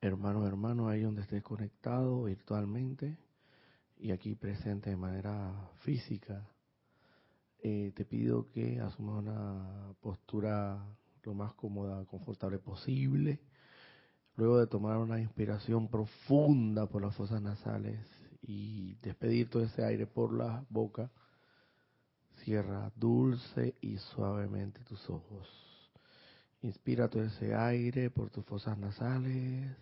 hermano, hermano, ahí donde estés conectado virtualmente y aquí presente de manera física, eh, te pido que asumas una postura lo más cómoda, confortable posible. Luego de tomar una inspiración profunda por las fosas nasales y despedir todo ese aire por la boca, cierra dulce y suavemente tus ojos. Inspira todo ese aire por tus fosas nasales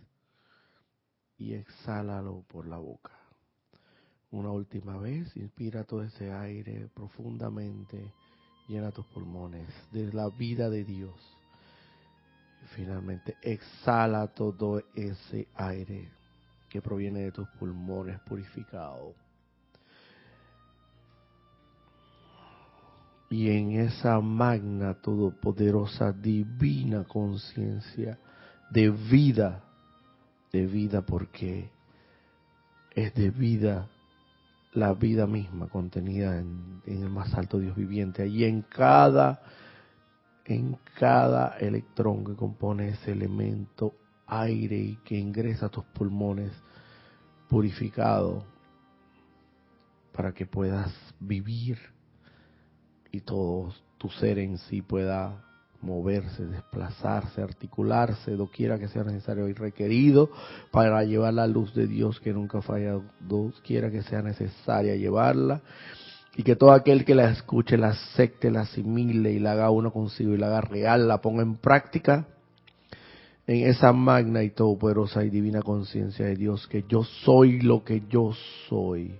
y exhálalo por la boca. Una última vez, inspira todo ese aire profundamente, llena tus pulmones de la vida de Dios. Finalmente, exhala todo ese aire que proviene de tus pulmones purificado. Y en esa magna, todopoderosa, divina conciencia de vida, de vida porque es de vida la vida misma contenida en, el más alto Dios viviente. Allí en cada, en cada electrón que compone ese elemento aire y que ingresa a tus pulmones purificado para que puedas vivir y todo tu ser en sí pueda moverse, desplazarse, articularse, doquiera que sea necesario y requerido para llevar la luz de Dios que nunca falla, doquiera que sea necesaria llevarla, y que todo aquel que la escuche, la acepte, la asimile y la haga uno consigo y la haga real, la ponga en práctica en esa magna y todopoderosa y divina conciencia de Dios que yo soy lo que yo soy.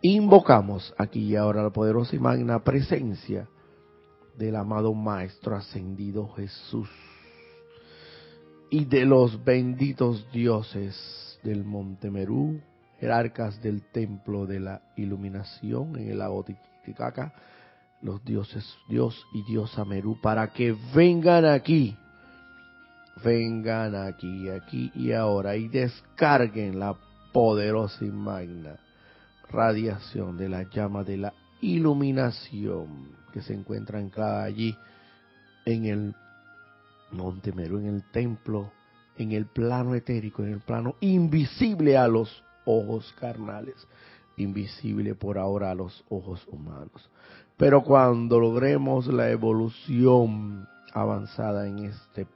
Invocamos aquí y ahora la poderosa y magna presencia del amado Maestro Ascendido Jesús y de los benditos dioses del Monte Merú, jerarcas del Templo de la Iluminación en el lago Titicaca, los dioses Dios y Diosa Merú, para que vengan aquí, vengan aquí, aquí y ahora y descarguen la poderosa y magna radiación de la llama de la iluminación que se encuentra anclada allí en el Monte Meru, en el templo, en el plano etérico, en el plano invisible a los ojos carnales, invisible por ahora a los ojos humanos. Pero cuando logremos la evolución avanzada en este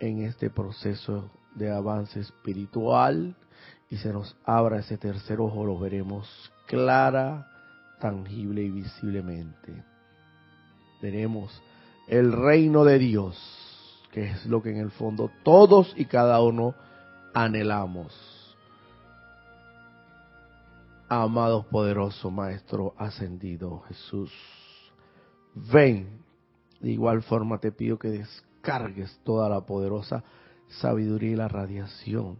en este proceso de avance espiritual y se nos abra ese tercer ojo, lo veremos clara tangible y visiblemente. Tenemos el reino de Dios, que es lo que en el fondo todos y cada uno anhelamos. Amados poderoso Maestro ascendido Jesús, ven. De igual forma te pido que descargues toda la poderosa sabiduría y la radiación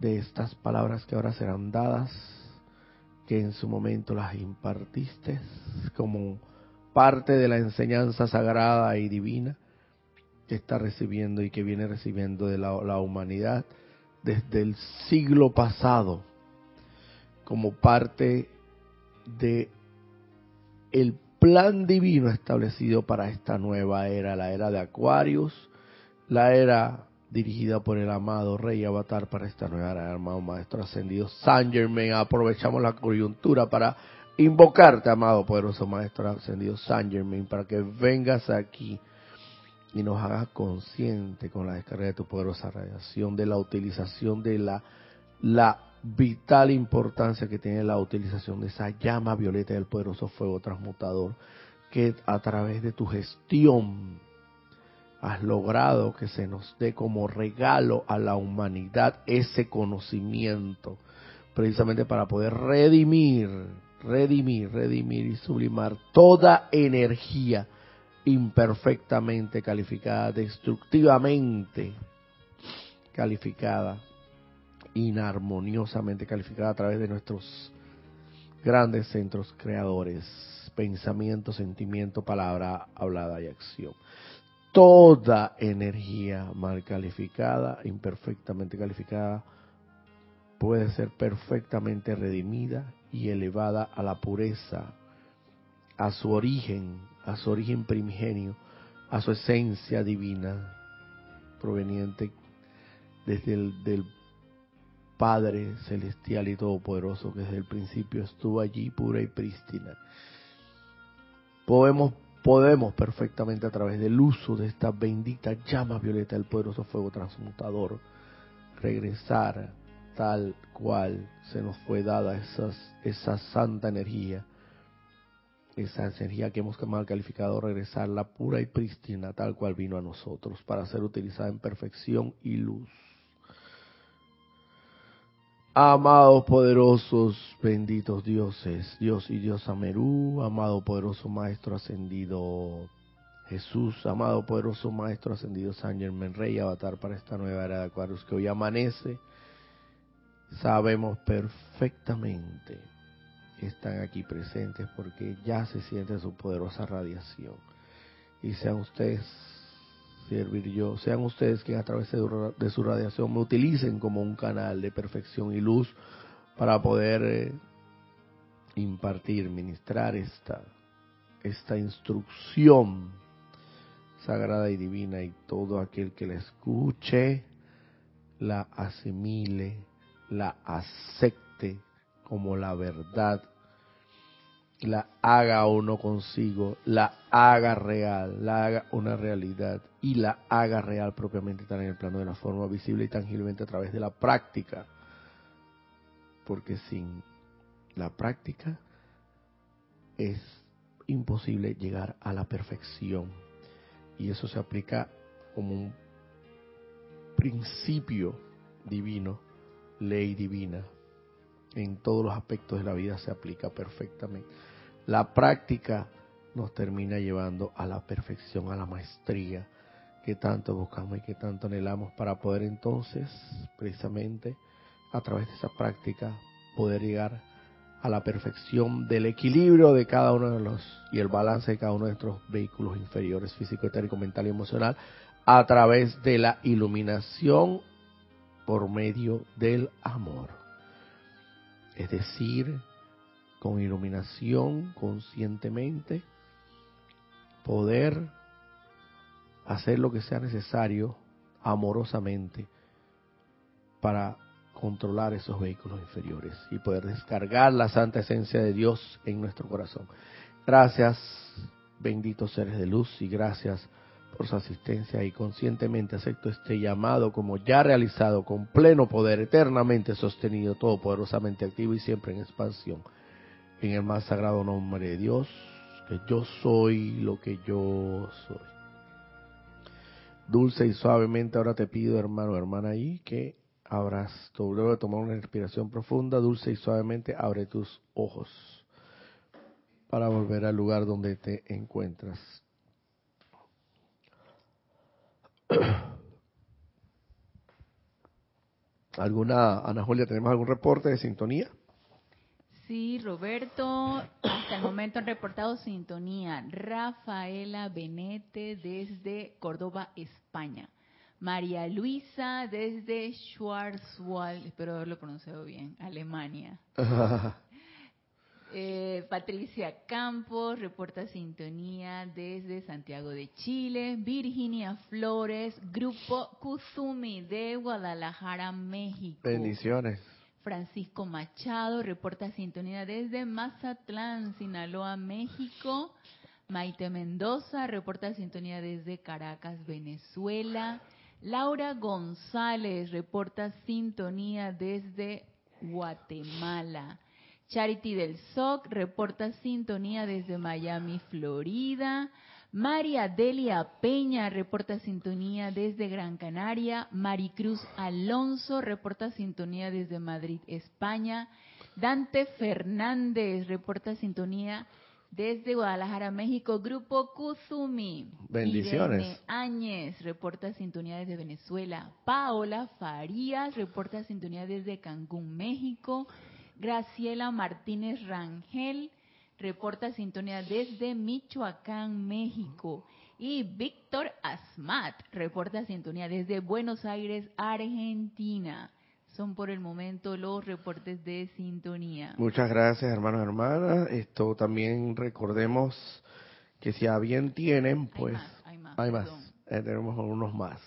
de estas palabras que ahora serán dadas que en su momento las impartiste como parte de la enseñanza sagrada y divina que está recibiendo y que viene recibiendo de la, humanidad desde el siglo pasado como parte de el plan divino establecido para esta nueva era, la era de Acuarios, la era dirigida por el amado Rey Avatar para esta nueva era, amado Maestro Ascendido San Germain. Aprovechamos la coyuntura para invocarte, amado poderoso Maestro Ascendido San Germain, para que vengas aquí y nos hagas consciente con la descarga de tu poderosa radiación de la utilización de la, la vital importancia que tiene la utilización de esa llama violeta del poderoso fuego transmutador que a través de tu gestión has logrado que se nos dé como regalo a la humanidad ese conocimiento, precisamente para poder redimir, redimir, redimir y sublimar toda energía imperfectamente calificada, destructivamente calificada, inarmoniosamente calificada a través de nuestros grandes centros creadores, pensamiento, sentimiento, palabra hablada y acción toda energía mal calificada, imperfectamente calificada, puede ser perfectamente redimida y elevada a la pureza, a su origen, a su origen primigenio, a su esencia divina, proveniente desde el del Padre celestial y todopoderoso que desde el principio estuvo allí pura y prístina. Podemos podemos perfectamente a través del uso de esta bendita llama violeta del poderoso fuego transmutador regresar tal cual se nos fue dada esa santa energía, esa energía que hemos mal calificado, regresarla pura y prístina tal cual vino a nosotros para ser utilizada en perfección y luz. Amados poderosos, benditos dioses, Dios y Dios Amerú, amado poderoso Maestro ascendido Jesús, amado poderoso Maestro ascendido San Germán Rey, avatar para esta nueva era de Acuarios que hoy amanece, sabemos perfectamente que están aquí presentes porque ya se siente su poderosa radiación. Y sean ustedes servir yo. Sean ustedes que a través de su radiación me utilicen como un canal de perfección y luz para poder eh, impartir, ministrar esta, esta instrucción sagrada y divina y todo aquel que la escuche, la asimile, la acepte como la verdad la haga o no consigo, la haga real, la haga una realidad y la haga real propiamente tal en el plano de la forma visible y tangiblemente a través de la práctica. Porque sin la práctica es imposible llegar a la perfección. Y eso se aplica como un principio divino, ley divina. En todos los aspectos de la vida se aplica perfectamente la práctica nos termina llevando a la perfección, a la maestría que tanto buscamos y que tanto anhelamos para poder entonces, precisamente, a través de esa práctica, poder llegar a la perfección del equilibrio de cada uno de los y el balance de cada uno de nuestros vehículos inferiores, físico, etérico, mental y emocional, a través de la iluminación por medio del amor. Es decir, con iluminación conscientemente, poder hacer lo que sea necesario amorosamente para controlar esos vehículos inferiores y poder descargar la santa esencia de Dios en nuestro corazón. Gracias, benditos seres de luz, y gracias por su asistencia y conscientemente acepto este llamado como ya realizado con pleno poder, eternamente sostenido, todopoderosamente activo y siempre en expansión en el más sagrado nombre de Dios, que yo soy lo que yo soy. Dulce y suavemente ahora te pido, hermano, hermana, ahí que abras, luego de tomar una respiración profunda, dulce y suavemente abre tus ojos para volver al lugar donde te encuentras. ¿Alguna, Ana Julia, tenemos algún reporte de sintonía? Sí, Roberto, hasta el momento han reportado sintonía. Rafaela Benete desde Córdoba, España. María Luisa desde Schwarzwald, espero haberlo pronunciado bien, Alemania. Eh, Patricia Campos reporta sintonía desde Santiago de Chile. Virginia Flores, Grupo Kuzumi de Guadalajara, México. Bendiciones. Francisco Machado reporta sintonía desde Mazatlán, Sinaloa, México. Maite Mendoza reporta sintonía desde Caracas, Venezuela. Laura González reporta sintonía desde Guatemala. Charity del SOC reporta sintonía desde Miami, Florida. María Delia Peña reporta sintonía desde Gran Canaria. Maricruz Alonso reporta sintonía desde Madrid, España. Dante Fernández reporta sintonía desde Guadalajara, México. Grupo Kuzumi. Bendiciones. Irene Áñez reporta sintonía desde Venezuela. Paola Farías reporta sintonía desde Cancún, México. Graciela Martínez Rangel reporta sintonía desde Michoacán, México. Y Víctor Asmat reporta sintonía desde Buenos Aires, Argentina. Son por el momento los reportes de sintonía. Muchas gracias, hermanos y hermanas. Esto también recordemos que si a bien tienen, pues hay más. Hay más. Eh, tenemos unos más.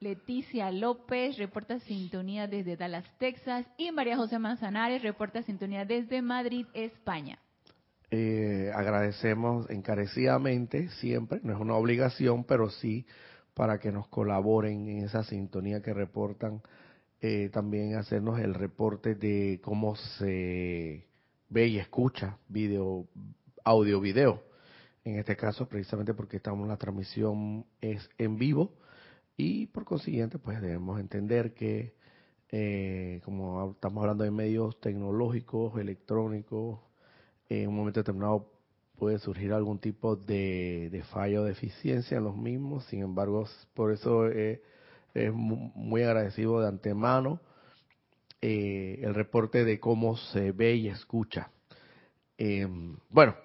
Leticia López reporta sintonía desde Dallas, Texas. Y María José Manzanares reporta sintonía desde Madrid, España. Eh, agradecemos encarecidamente siempre, no es una obligación, pero sí para que nos colaboren en esa sintonía que reportan, eh, también hacernos el reporte de cómo se ve y escucha video, audio, video. En este caso, precisamente porque estamos la transmisión es en vivo y por consiguiente, pues debemos entender que eh, como estamos hablando de medios tecnológicos, electrónicos, en un momento determinado puede surgir algún tipo de, de fallo o deficiencia en los mismos. Sin embargo, por eso es muy agradecido de antemano eh, el reporte de cómo se ve y escucha. Eh, bueno,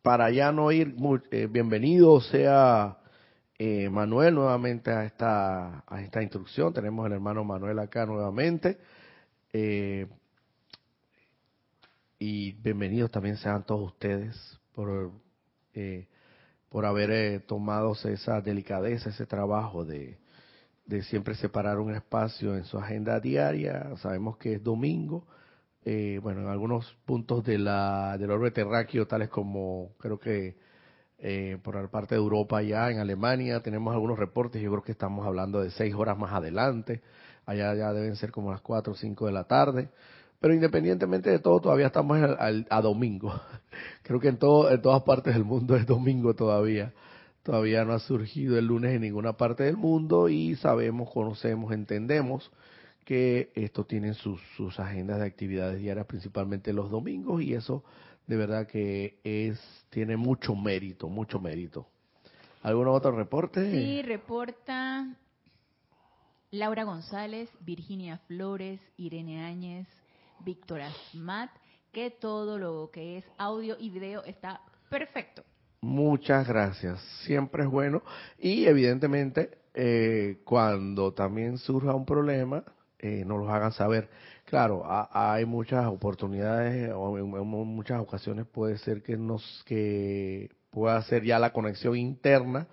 para ya no ir, eh, bienvenido sea eh, Manuel nuevamente a esta, a esta instrucción. Tenemos al hermano Manuel acá nuevamente. Eh, y bienvenidos también sean todos ustedes por, eh, por haber tomado esa delicadeza, ese trabajo de, de siempre separar un espacio en su agenda diaria. Sabemos que es domingo. bueno, en algunos puntos de la, del orbe terráqueo, tales como creo que eh, por la parte de Europa ya, en Alemania, tenemos algunos reportes, yo creo que estamos hablando de seis horas más adelante, allá ya deben ser como las cuatro o cinco de la tarde, pero independientemente de todo, todavía estamos a domingo. Creo que en, todo, en todas partes del mundo es domingo todavía. Todavía no ha surgido el lunes en ninguna parte del mundo y sabemos, conocemos, entendemos que esto tiene sus, sus agendas de actividades diarias, principalmente los domingos, y eso de verdad que es tiene mucho mérito, mucho mérito. ¿Algún otro reporte? Sí, reporta Laura González, Virginia Flores, Irene Áñez, Víctor Asmat, que todo lo que es audio y video está perfecto. Muchas gracias. Siempre es bueno. Y evidentemente, eh, cuando también surja un problema, eh, nos lo hagan saber. Claro, hay muchas oportunidades o en, muchas ocasiones puede ser que nos que pueda ser ya la conexión interna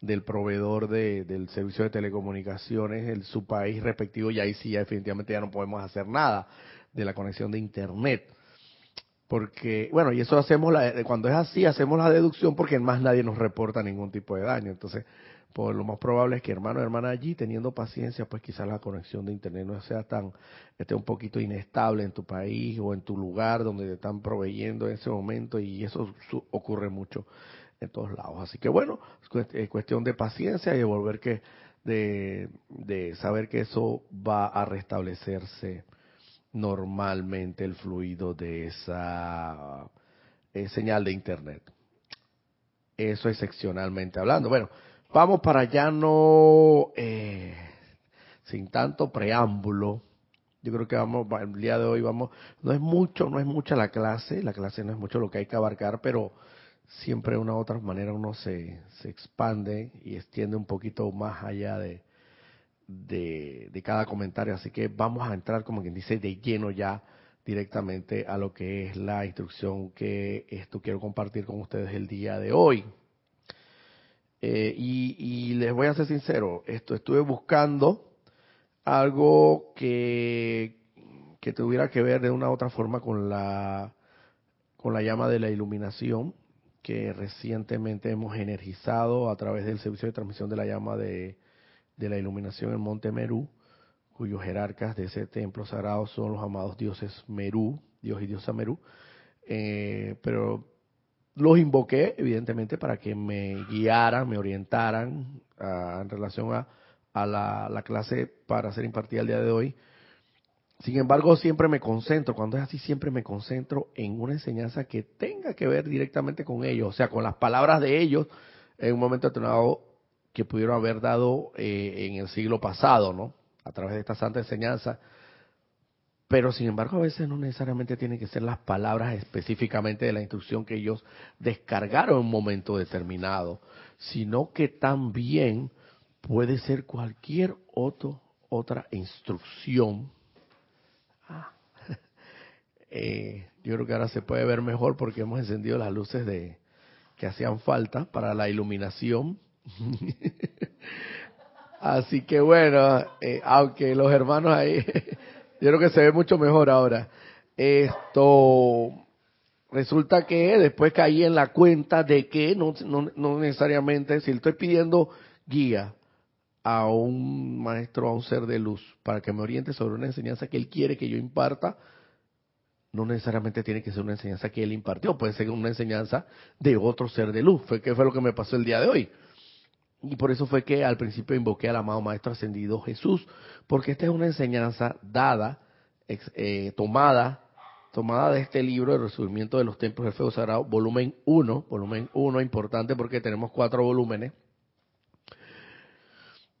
del proveedor de, del servicio de telecomunicaciones en su país respectivo y ahí sí ya definitivamente ya no podemos hacer nada de la conexión de internet porque bueno y eso hacemos la, cuando es así hacemos la deducción porque más nadie nos reporta ningún tipo de daño entonces pues lo más probable es que hermano o hermana allí, teniendo paciencia, pues quizás la conexión de internet no sea tan, esté un poquito inestable en tu país o en tu lugar donde te están proveyendo en ese momento y eso ocurre mucho en todos lados. Así que bueno, es cuestión de paciencia y de volver que, de, de saber que eso va a restablecerse normalmente el fluido de esa eh, señal de internet. Eso excepcionalmente hablando. Bueno, Vamos para allá, no eh, sin tanto preámbulo. Yo creo que vamos, el día de hoy vamos, no es mucho, no es mucha la clase, la clase no es mucho lo que hay que abarcar, pero siempre una u otra manera uno se, se expande y extiende un poquito más allá de, de, de, cada comentario. Así que vamos a entrar, como quien dice, de lleno ya directamente a lo que es la instrucción que esto quiero compartir con ustedes el día de hoy. Eh, y, les voy a ser sincero, esto estuve buscando algo que, que tuviera que ver de una u otra forma con la, con la llama de la iluminación que recientemente hemos energizado a través del servicio de transmisión de la llama de, de la iluminación en Monte Merú, cuyos jerarcas de ese templo sagrado son los amados dioses Merú, Dios y diosa Merú. Eh, pero los invoqué, evidentemente, para que me guiaran, me orientaran ah, en relación a, a la, clase para ser impartida el día de hoy. Sin embargo, siempre me concentro, cuando es así, siempre me concentro en una enseñanza que tenga que ver directamente con ellos, o sea, con las palabras de ellos en un momento determinado que pudieron haber dado eh, en el siglo pasado, ¿no? A través de esta santa enseñanza pero sin embargo a veces no necesariamente tienen que ser las palabras específicamente de la instrucción que ellos descargaron en un momento determinado, sino que también puede ser cualquier otro, otra instrucción. Ah, eh, yo creo que ahora se puede ver mejor porque hemos encendido las luces de que hacían falta para la iluminación. Así que bueno, eh, aunque los hermanos ahí, yo creo que se ve mucho mejor ahora. Esto, resulta que después caí en la cuenta de que no, no, no necesariamente, si estoy pidiendo guía a un maestro, a un ser de luz, para que me oriente sobre una enseñanza que él quiere que yo imparta, no necesariamente tiene que ser una enseñanza que él impartió, puede ser una enseñanza de otro ser de luz, fue que fue lo que me pasó el día de hoy. Y por eso fue que al principio invoqué al amado Maestro Ascendido Jesús, porque esta es una enseñanza dada, eh, tomada, tomada de este libro, El Resurgimiento de los Templos del Fuego Sagrado, volumen 1, volumen 1, importante porque tenemos cuatro volúmenes.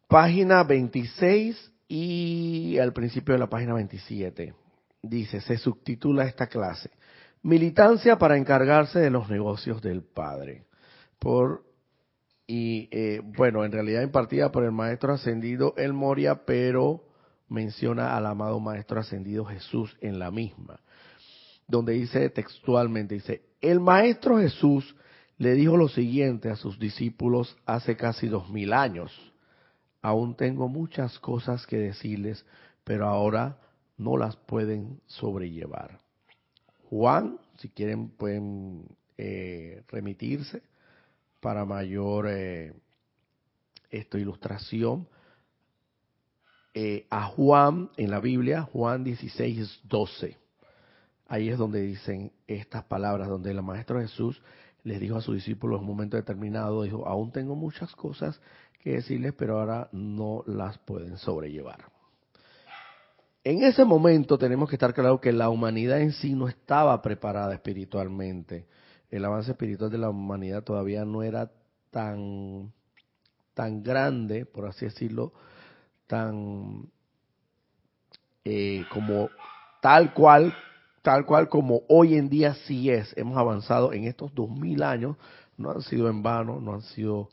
Página 26 y al principio de la página 27 dice, se subtitula esta clase, Militancia para encargarse de los negocios del Padre. Por, y eh, bueno, en realidad impartida por el Maestro Ascendido El Moria, pero menciona al amado Maestro Ascendido Jesús en la misma, donde dice textualmente, dice, el Maestro Jesús le dijo lo siguiente a sus discípulos hace casi dos mil años, aún tengo muchas cosas que decirles, pero ahora no las pueden sobrellevar. Juan, si quieren pueden eh, remitirse para mayor eh, ilustración eh, a Juan en la Biblia, Juan 16, 12. Ahí es donde dicen estas palabras, donde el Maestro Jesús les dijo a sus discípulos en un momento determinado, dijo, aún tengo muchas cosas que decirles, pero ahora no las pueden sobrellevar. En ese momento tenemos que estar claro que la humanidad en sí no estaba preparada espiritualmente. El avance espiritual de la humanidad todavía no era tan, tan grande, por así decirlo, tan eh, como tal cual, tal cual como hoy en día sí es. Hemos avanzado en estos dos mil años, no han sido en vano, no han sido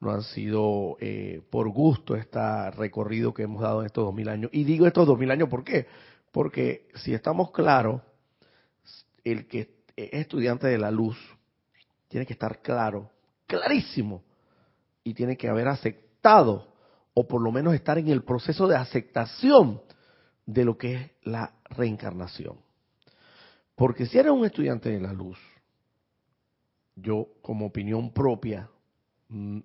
no han sido eh, por gusto este recorrido que hemos dado en estos dos mil años. Y digo estos dos mil años, ¿por qué? Porque si estamos claros, el que estudiante de la luz tiene que estar claro, clarísimo, y tiene que haber aceptado, o por lo menos estar en el proceso de aceptación de lo que es la reencarnación. Porque si eres un estudiante de la luz, yo como opinión propia, mm,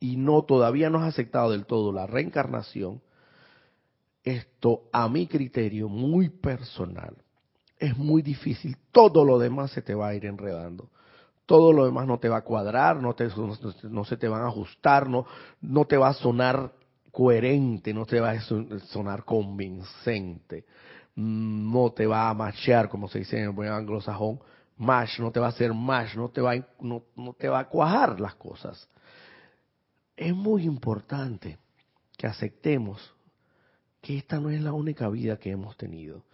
y no todavía no has aceptado del todo la reencarnación, esto a mi criterio muy personal es muy difícil. Todo lo demás se te va a ir enredando. Todo lo demás no te va a cuadrar, no, te, no, se te van a ajustar, no, no te va a sonar coherente, no te va a sonar convincente, no te va a machear, como se dice en el buen anglosajón, mash, no te va a hacer mash, no te va, no, no te va a cuajar las cosas es muy importante que aceptemos que esta no es la única vida que hemos tenido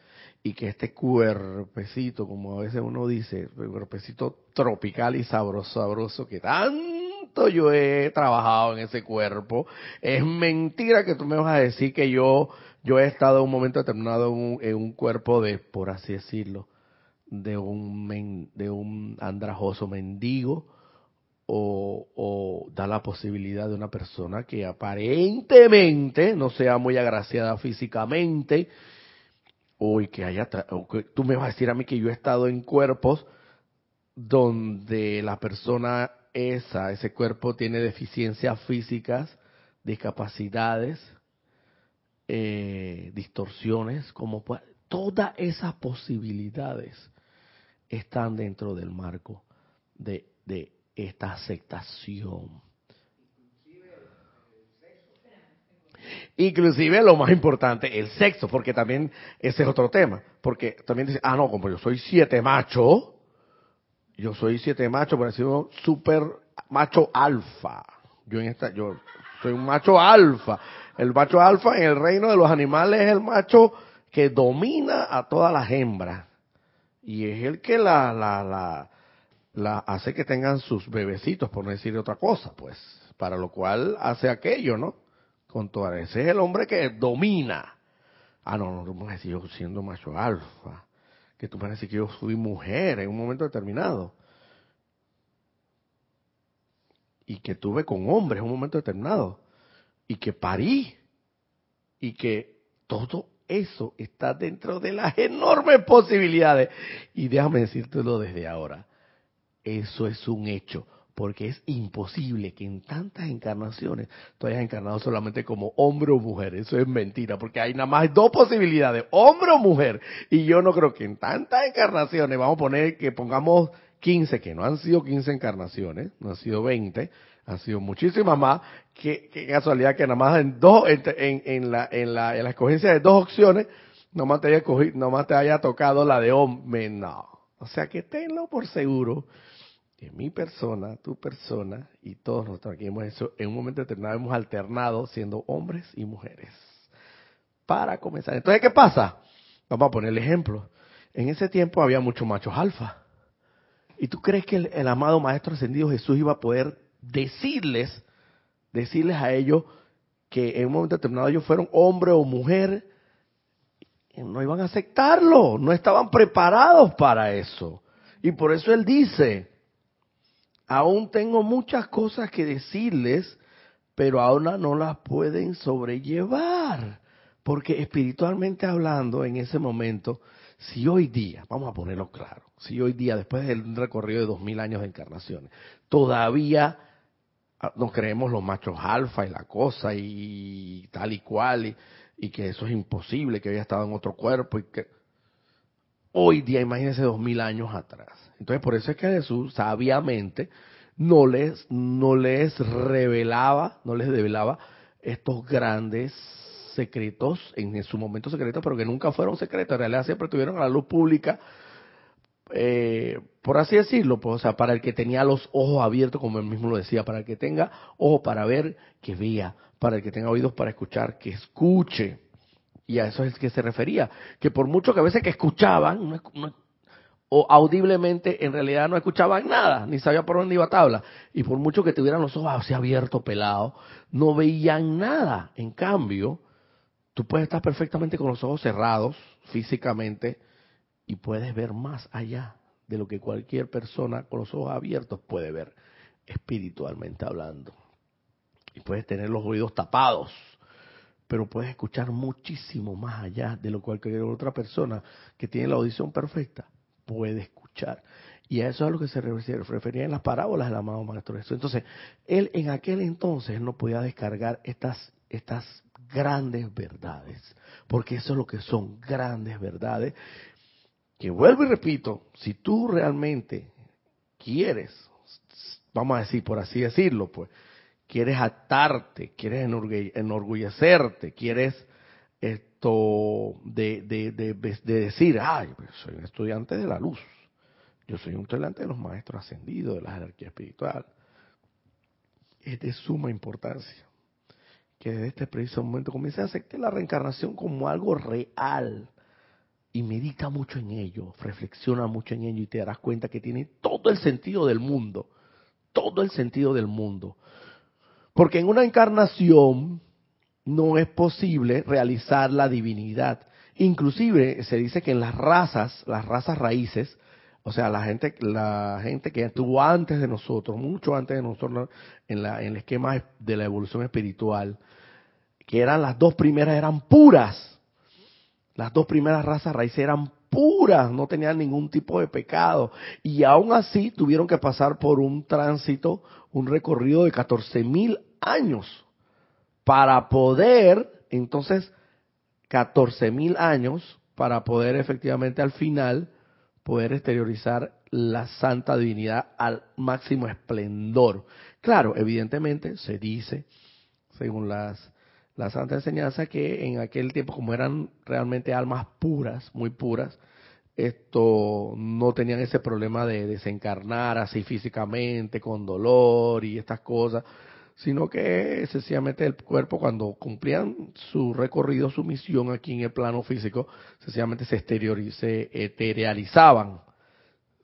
y que este cuerpecito, como a veces uno dice, el cuerpecito tropical y sabroso, sabroso, que tanto yo he trabajado en ese cuerpo, es mentira que tú me vas a decir que yo, yo he estado un momento determinado en un, en un cuerpo de, por así decirlo, de un, de un andrajoso mendigo, o, da la posibilidad de una persona que aparentemente no sea muy agraciada físicamente, o que haya, tú me vas a decir a mí que yo he estado en cuerpos donde la persona esa, ese cuerpo tiene deficiencias físicas, discapacidades, eh, distorsiones, como todas esas posibilidades están dentro del marco de, de esta aceptación. Inclusive lo más importante, el sexo, porque también ese es otro tema. Porque también dice, ah, no, como yo soy siete macho, yo soy siete macho, por decirlo, super macho alfa. Yo en esta, yo soy un macho alfa. El macho alfa en el reino de los animales es el macho que domina a todas las hembras. Y es el que la, la, la, la hace que tengan sus bebecitos, por no decir otra cosa, pues, para lo cual hace aquello, ¿no? Con todo ese es el hombre que domina. Ah, no, no, tú me decir yo siendo macho alfa, que tú me decir que yo fui mujer en un momento determinado. Y que tuve con hombres en un momento determinado. y que parí y que todo eso está dentro de las enormes posibilidades. Y déjame decírtelo desde ahora, eso es un hecho porque es imposible que en tantas encarnaciones tú hayas encarnado solamente como hombre o mujer. Eso es mentira, porque hay nada más dos posibilidades, hombre o mujer. Y yo no creo que en tantas encarnaciones, vamos a poner que pongamos 15, que no han sido 15 encarnaciones, no han sido 20, han sido muchísimas más, que, casualidad que nada más en dos, en, en, la, en, la, en la escogencia de dos opciones, nomás te haya, cogido, nomás te haya tocado la de hombre, no. O sea que tenlo por seguro que mi persona, tu persona y todos nosotros aquí hemos hecho, en un momento determinado hemos alternado siendo hombres y mujeres. Para comenzar. Entonces, ¿qué pasa? Vamos a poner el ejemplo. En ese tiempo había muchos machos alfa. ¿Y tú crees que el, amado Maestro Ascendido Jesús iba a poder decirles, decirles a ellos que en un momento determinado ellos fueron hombre o mujer? No iban a aceptarlo, no estaban preparados para eso. Y por eso él dice, aún tengo muchas cosas que decirles, pero ahora no las pueden sobrellevar. Porque espiritualmente hablando, en ese momento, si hoy día, vamos a ponerlo claro, si hoy día, después del recorrido de dos mil años de encarnaciones, todavía ah, nos creemos los machos alfa y la cosa y tal y cual, y, y que eso es imposible, que había estado en otro cuerpo y que hoy día, imagínense dos mil años atrás. Entonces, por eso es que Jesús sabiamente no les, no les revelaba, no les revelaba estos grandes secretos, en, su momento secretos, pero que nunca fueron secretos, en realidad siempre tuvieron a la luz pública, eh, por así decirlo, pues, o sea, para el que tenía los ojos abiertos, como él mismo lo decía, para el que tenga ojos para ver, que vea, para el que tenga oídos para escuchar, que escuche. Y a eso es que se refería, que por mucho que a veces que escuchaban, o audiblemente en realidad no escuchaban nada, ni sabían por dónde iba tabla. Y por mucho que tuvieran los ojos así abiertos, pelados, no veían nada. En cambio, tú puedes estar perfectamente con los ojos cerrados físicamente y puedes ver más allá de lo que cualquier persona con los ojos abiertos puede ver, espiritualmente hablando. Y puedes tener los oídos tapados pero puedes escuchar muchísimo más allá de lo que cualquier otra persona que tiene la audición perfecta puede escuchar. Y a eso es a lo que se refería en las parábolas del amado Maestro Jesús. Entonces, él en aquel entonces no podía descargar estas, estas grandes verdades, porque eso es lo que son grandes verdades, que vuelvo y repito, si tú realmente quieres, vamos a decir, por así decirlo, pues, quieres atarte, quieres enorgullecerte, quieres esto de, de, de, decir, ay, pues soy un estudiante de la luz, yo soy un estudiante de los maestros ascendidos, de la jerarquía espiritual. Es de suma importancia que desde este preciso momento comience a aceptar la reencarnación como algo real y medita mucho en ello, reflexiona mucho en ello y te darás cuenta que tiene todo el sentido del mundo, todo el sentido del mundo. Porque en una encarnación no es posible realizar la divinidad. Inclusive se dice que en las razas, las razas raíces, o sea, la gente, la gente que estuvo antes de nosotros, mucho antes de nosotros, en, la, en el esquema de la evolución espiritual, que eran las dos primeras, eran puras. Las dos primeras razas raíces eran puras, no tenían ningún tipo de pecado. Y aún así tuvieron que pasar por un tránsito, un recorrido de 14 mil años para poder, entonces, 14 mil años para poder efectivamente al final poder exteriorizar la santa divinidad al máximo esplendor. Claro, evidentemente se dice, según las la santa enseñanza, que en aquel tiempo, como eran realmente almas puras, muy puras, esto no tenían ese problema de desencarnar así físicamente, con dolor y estas cosas, sino que sencillamente el cuerpo cuando cumplían su recorrido, su misión aquí en el plano físico, sencillamente se, se eterializaban,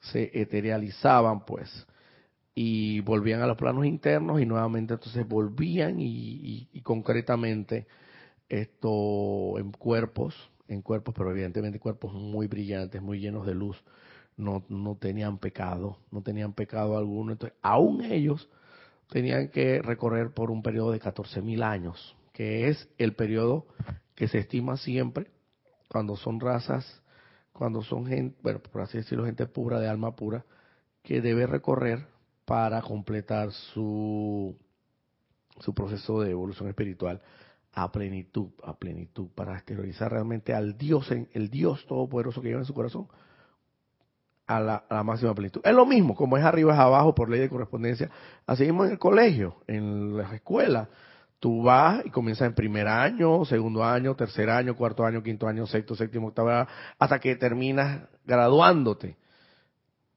se eterializaban pues, y volvían a los planos internos y nuevamente entonces volvían y, concretamente esto en cuerpos, en cuerpos, pero evidentemente cuerpos muy brillantes, muy llenos de luz, no, no tenían pecado, no tenían pecado alguno, entonces aún ellos tenían que recorrer por un periodo de 14.000 años, que es el periodo que se estima siempre cuando son razas, cuando son gente, bueno, por así decirlo, gente pura, de alma pura, que debe recorrer para completar su, su proceso de evolución espiritual a plenitud, a plenitud, para exteriorizar realmente al Dios, el Dios todopoderoso que lleva en su corazón, a la, máxima plenitud. Es lo mismo, como es arriba es abajo por ley de correspondencia. Así mismo en el colegio, en las escuelas. Tú vas y comienzas en primer año, segundo año, tercer año, cuarto año, quinto año, sexto, séptimo, octavo, hasta que terminas graduándote.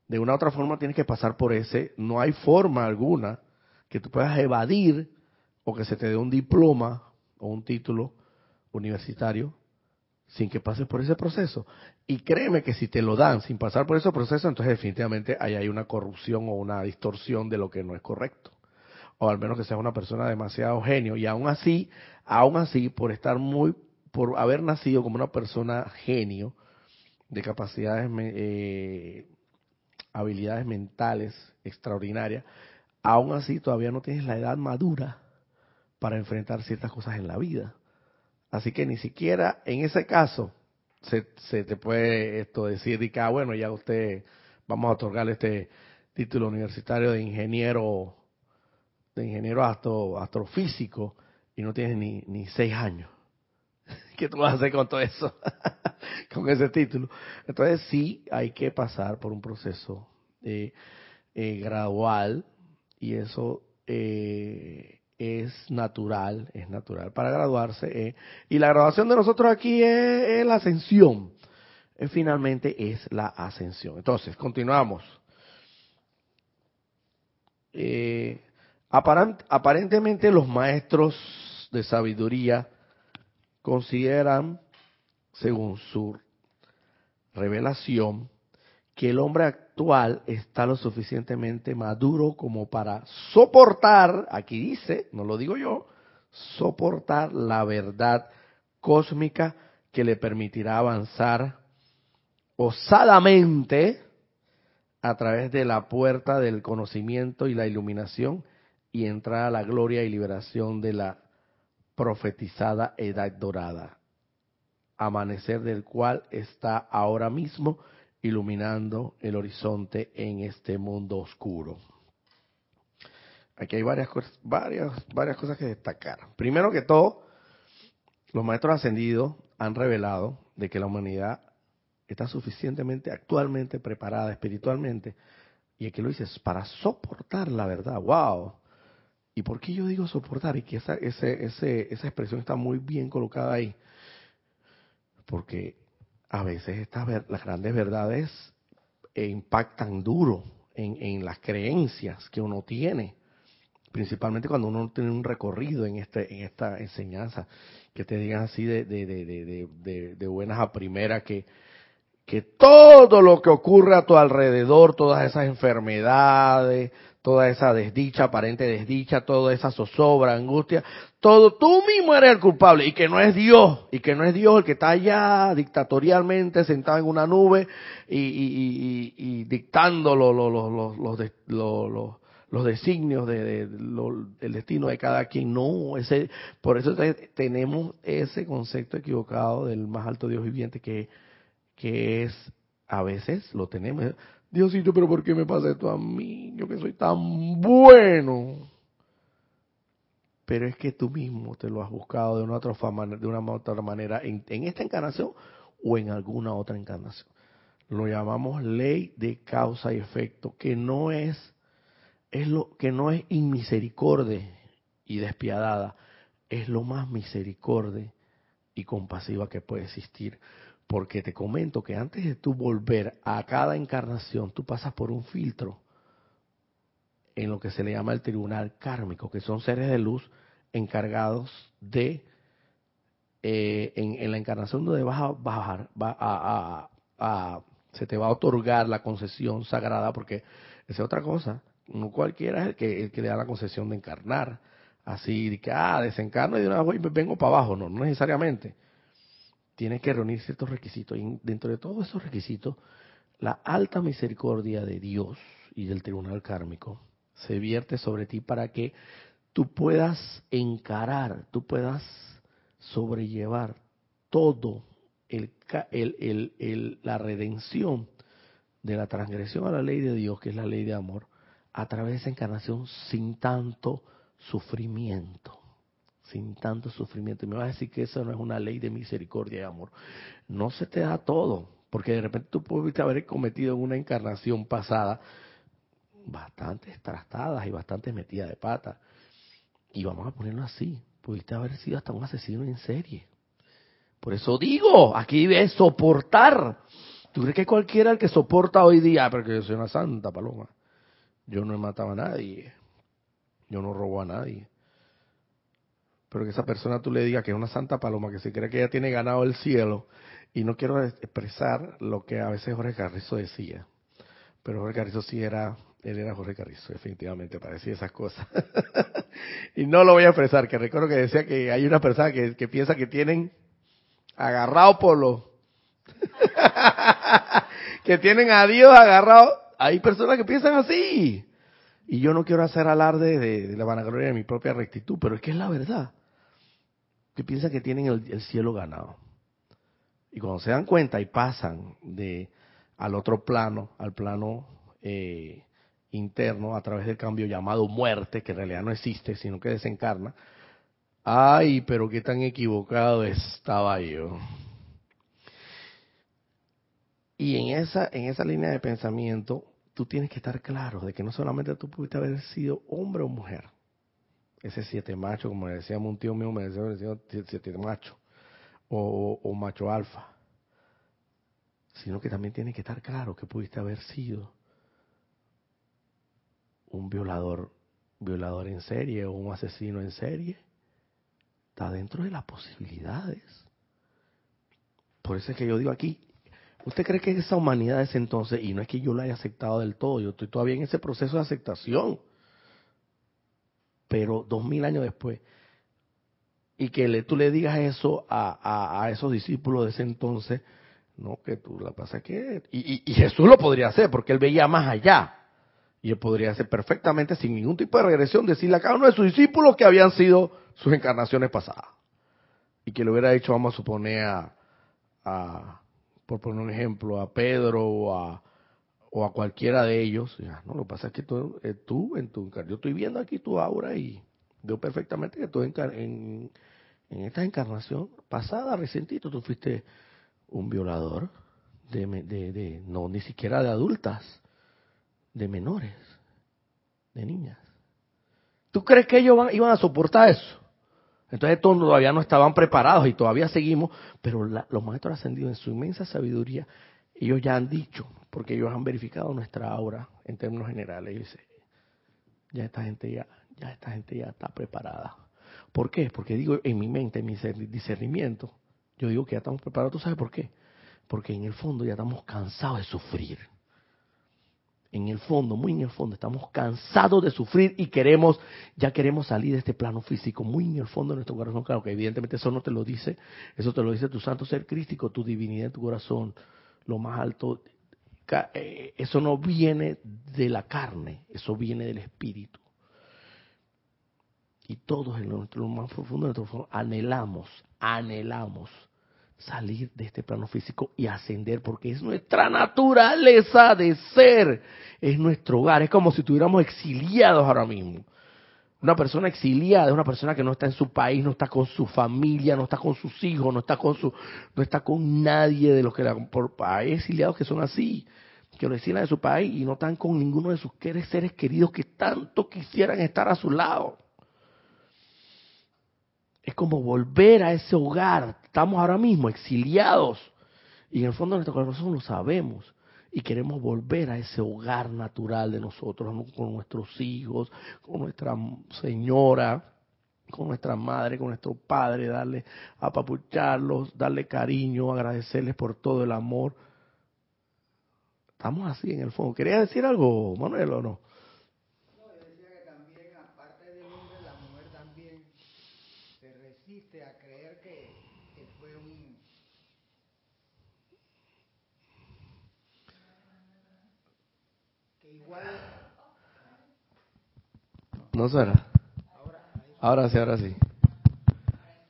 De una u otra forma tienes que pasar por ese. No hay forma alguna que tú puedas evadir o que se te dé un diploma o un título universitario sin que pases por ese proceso. Y créeme que si te lo dan sin pasar por ese proceso, entonces definitivamente ahí hay una corrupción o una distorsión de lo que no es correcto. O al menos que sea una persona demasiado genio. Y aún así, aún así, por estar muy, por haber nacido como una persona genio, de capacidades, eh, habilidades mentales extraordinarias, aún así todavía no tienes la edad madura para enfrentar ciertas cosas en la vida. Así que ni siquiera en ese caso se, se te puede esto decir y que, ah, bueno, ya usted, vamos a otorgarle este título universitario de ingeniero, de ingeniero astro, astrofísico y no tienes ni, ni seis años. ¿Qué tú vas a hacer con todo eso? con ese título. Entonces sí hay que pasar por un proceso eh, eh, gradual y eso eh, es natural, es natural para graduarse. Eh, y la graduación de nosotros aquí es, la ascensión. Eh, finalmente es la ascensión. Entonces, continuamos. Eh, aparentemente los maestros de sabiduría consideran, según su revelación, que el hombre está lo suficientemente maduro como para soportar, aquí dice, no lo digo yo, soportar la verdad cósmica que le permitirá avanzar osadamente a través de la puerta del conocimiento y la iluminación y entrar a la gloria y liberación de la profetizada edad dorada, amanecer del cual está ahora mismo iluminando el horizonte en este mundo oscuro. Aquí hay varias, varias, varias cosas que destacar. Primero que todo, los maestros ascendidos han revelado de que la humanidad está suficientemente actualmente preparada espiritualmente, y aquí lo dices, para soportar la verdad. ¡Wow! ¿Y por qué yo digo soportar? Y que esa, ese, esa expresión está muy bien colocada ahí. Porque a veces estas las grandes verdades eh, impactan duro en, las creencias que uno tiene, principalmente cuando uno tiene un recorrido en este en esta enseñanza, que te digan así de, de, de buenas a primeras que que todo lo que ocurre a tu alrededor, todas esas enfermedades, toda esa desdicha, aparente desdicha, toda esa zozobra, angustia, todo tú mismo eres el culpable y que no es Dios, y que no es Dios el que está allá dictatorialmente sentado en una nube y, dictando los, los, designios de, del destino de cada quien. No, ese, por eso tenemos ese concepto equivocado del más alto Dios viviente que, que es, a veces lo tenemos, Diosito, pero ¿por qué me pasa esto a mí? Yo que soy tan bueno. Pero es que tú mismo te lo has buscado de una otra, de una otra manera en, esta encarnación o en alguna otra encarnación. Lo llamamos ley de causa y efecto, que no es, es lo que no es inmisericordia y despiadada, es lo más misericordia y compasiva que puede existir. Porque te comento que antes de tú volver a cada encarnación, tú pasas por un filtro en lo que se le llama el tribunal kármico, que son seres de luz encargados de, eh, en, la encarnación donde vas a bajar, va a, se te va a otorgar la concesión sagrada, porque esa es otra cosa, no cualquiera es el que, el que le da la concesión de encarnar, así de que, ah, desencarno y de una vez vengo para abajo, no, no necesariamente tiene que reunir ciertos requisitos. Y dentro de todos esos requisitos, la alta misericordia de Dios y del tribunal kármico se vierte sobre ti para que tú puedas encarar, tú puedas sobrellevar todo el, el, la redención de la transgresión a la ley de Dios, que es la ley de amor, a través de esa encarnación sin tanto sufrimiento. Sin tanto sufrimiento. Y me vas a decir que eso no es una ley de misericordia y amor. No se te da todo, porque de repente tú pudiste haber cometido en una encarnación pasada bastantes trastadas y bastantes metidas de pata. Y vamos a ponerlo así, pudiste haber sido hasta un asesino en serie. Por eso digo, aquí es soportar. ¿Tú crees que cualquiera el que soporta hoy día, porque yo soy una santa paloma? Yo no he matado a nadie, yo no robo a nadie. Pero que esa persona tú le digas que es una santa paloma, que se cree que ella tiene ganado el cielo, y no quiero expresar lo que a veces Jorge Carrizo decía. Pero Jorge Carrizo sí era él era Jorge Carrizo, definitivamente, para decir esas cosas. y no lo voy a expresar, que recuerdo que decía que hay una persona que, que piensa que tienen agarrado por los... que tienen a Dios agarrado. Hay personas que piensan así. Y yo no quiero hacer alarde de, la vanagloria de mi propia rectitud, pero es que es la verdad. Que piensan que tienen el, el cielo ganado. Y cuando se dan cuenta y pasan de al otro plano, al plano eh, interno a través del cambio llamado muerte, que en realidad no existe, sino que desencarna. Ay, pero qué tan equivocado estaba yo. Y en esa, en esa línea de pensamiento, tú tienes que estar claro de que no solamente tú pudiste haber sido hombre o mujer, ese siete macho, como decíamos un tío mío, me decía, siete macho, o, o macho alfa, sino que también tienes que estar claro que pudiste haber sido un violador, violador en serie o un asesino en serie, está dentro de las posibilidades. Por eso es que yo digo aquí, ¿usted cree que esa humanidad es entonces, y no es que yo la haya aceptado del todo, yo estoy todavía en ese proceso de aceptación, pero dos mil años después, y que le, tú le digas eso a, a, esos discípulos de ese entonces, no, que tú la pasa que... Y, y Jesús lo podría hacer, porque él veía más allá. Y él podría hacer perfectamente, sin ningún tipo de regresión, decirle a cada uno de sus discípulos que habían sido sus encarnaciones pasadas. Y que le hubiera dicho, vamos a suponer a, por poner un ejemplo, a Pedro o a, o a cualquiera de ellos. no, lo que pasa es que tú, eh, tú en tu yo estoy viendo aquí tu aura y veo perfectamente que tú en, en, en esta encarnación pasada, recientito, tú fuiste un violador de, de, no ni siquiera de adultas de menores, de niñas. ¿Tú crees que ellos iban a soportar eso? Entonces todos todavía no estaban preparados y todavía seguimos, pero los maestros ascendidos en su inmensa sabiduría, ellos ya han dicho, porque ellos han verificado nuestra aura en términos generales, dice, ya esta gente ya, ya esta gente ya está preparada. ¿Por qué? Porque digo en mi mente, en mi discernimiento, yo digo que ya estamos preparados. ¿Tú sabes por qué? Porque en el fondo ya estamos cansados de sufrir en el fondo, muy en el fondo, estamos cansados de sufrir y queremos, ya queremos salir de este plano físico, muy en el fondo de nuestro corazón. Claro que evidentemente eso no te lo dice, eso te lo dice tu santo ser crístico, tu divinidad en tu corazón, lo más alto. Eh, eso no viene de la carne, eso viene del espíritu. Y todos en lo más profundo de nuestro anhelamos, anhelamos salir de este plano físico y ascender, porque es nuestra naturaleza de ser, es nuestro hogar, es como si estuviéramos exiliados ahora mismo. Una persona exiliada es una persona que no está en su país, no está con su familia, no está con sus hijos, no está con su, no está con nadie de los que la, por, hay exiliados que son así, que lo exilan de su país y no están con ninguno de sus seres queridos que tanto quisieran estar a su lado. Es como volver a ese hogar. Estamos ahora mismo exiliados. Y en el fondo de nuestro corazón lo sabemos. Y queremos volver a ese hogar natural de nosotros, con nuestros hijos, con nuestra señora, con nuestra madre, con nuestro padre, darle, apapucharlos, darle cariño, agradecerles por todo el amor. Estamos así en el fondo. ¿Quería decir algo, Manuel, o no? ¿No suena? Ahora sí, ahora sí.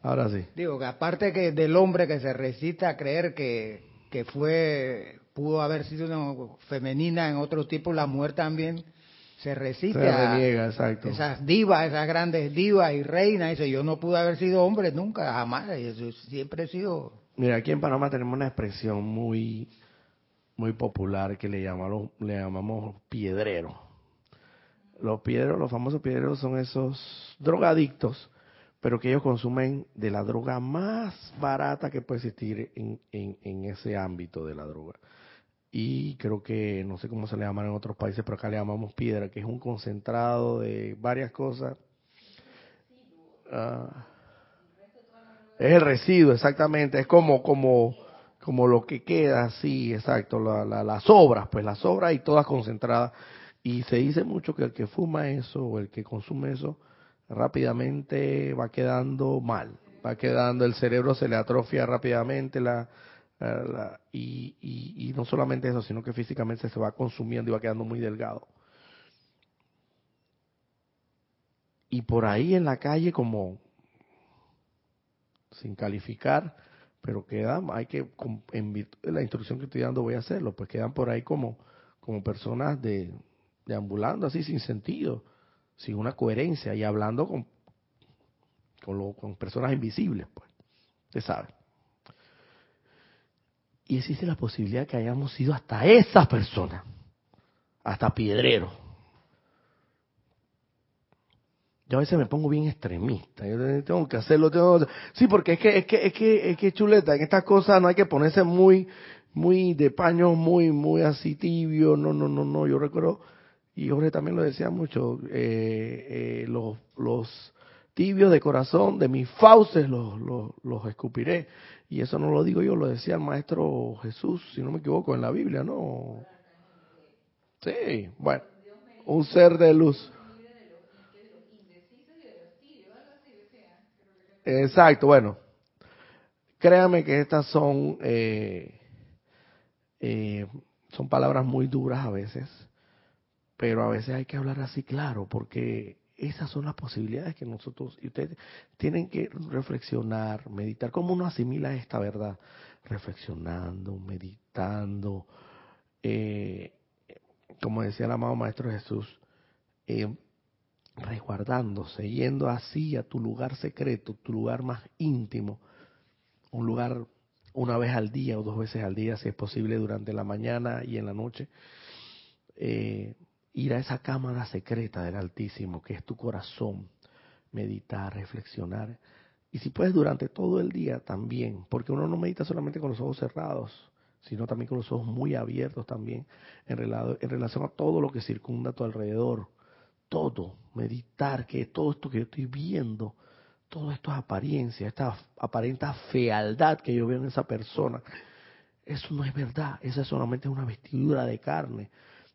Ahora sí. Digo que aparte que del hombre que se resiste a creer que, que fue, pudo haber sido una femenina en otro tipo, la mujer también se resiste Se a reniega, exacto. esas divas, esas grandes divas y reinas. Dice, yo no pude haber sido hombre nunca, jamás. y eso siempre he sido... Mira, aquí en Panamá tenemos una expresión muy, muy popular que le llamamos, le llamamos piedrero. Los piedreros, los famosos piedreros son esos drogadictos, pero que ellos consumen de la droga más barata que puede existir en, en, ese ámbito de la droga. Y creo que, no sé cómo se le llaman en otros países, pero acá le llamamos piedra, que es un concentrado de varias cosas. Ah, es el residuo, exactamente. Es como, como, como lo que queda, sí, exacto. La, la- las sobras, pues las sobras y todas concentradas. Y se dice mucho que el que fuma eso o el que consume eso rápidamente va quedando mal. Va quedando, el cerebro se le atrofia rápidamente la, la- y, y, y no solamente eso, sino que físicamente se va consumiendo y va quedando muy delgado. Y por ahí en la calle como sin calificar, pero quedan, hay que, en virtud de la instrucción que estoy dando voy a hacerlo, pues quedan por ahí como, como personas de, deambulando así sin sentido, sin una coherencia y hablando con, con, lo- con personas invisibles, pues, usted sabe. Y existe la posibilidad que hayamos sido hasta esas personas, hasta piedreros. Yo a veces me pongo bien extremista. Yo tengo que hacerlo, tengo sí, porque es que es que es que es que chuleta, en estas cosas no hay que ponerse muy muy de paños muy muy así tibio. No, no, no, no. Yo recuerdo y Jorge también lo decía mucho. eh, eh, los tibios de corazón de mis fauces los, los los escupiré. Y eso no lo digo yo, lo decía el maestro Jesús, si no me equivoco, en la Biblia, ¿no? Sí, bueno, un ser de luz. Exacto, bueno. Créame que estas son, eh, eh, son palabras muy duras a veces, pero a veces hay que hablar así claro, porque esas son las posibilidades que nosotros, y ustedes tienen que reflexionar, meditar. ¿Cómo uno asimila esta verdad? Reflexionando, meditando, eh, como decía el amado Maestro Jesús, eh, resguardándose, yendo así a tu lugar secreto, tu lugar más íntimo, un lugar una vez al día o dos veces al día, si es posible, durante la mañana y en la noche, eh, ir a esa cámara secreta del Altísimo, que es tu corazón, meditar, reflexionar, y si puedes durante todo el día también, porque uno no medita solamente con los ojos cerrados, sino también con los ojos muy abiertos también, en, relado- en relación a todo lo que circunda a tu alrededor, todo, meditar que todo esto que yo estoy viendo, todo esto es apariencia, esta aparente fealdad que yo veo en esa persona, eso no es verdad, esa solamente es una vestidura de carne,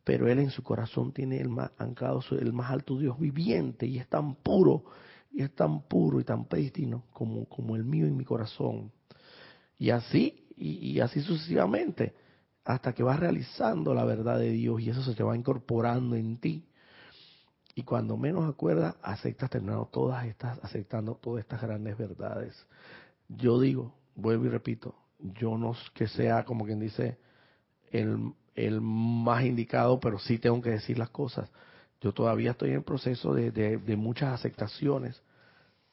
pero él en su corazón tiene el más anclado el más alto Dios viviente y es tan puro y es tan puro y tan prístino como, como el mío en mi corazón. Y así, y, así sucesivamente, hasta que vas realizando la verdad de Dios y eso se te va incorporando en ti. Y cuando menos acuerdas, aceptas terminando todas estas, aceptando todas estas grandes verdades. Yo digo, vuelvo y repito, yo no que sea como quien dice el, el más indicado, pero sí tengo que decir las cosas. Yo todavía estoy en proceso de, de, muchas aceptaciones,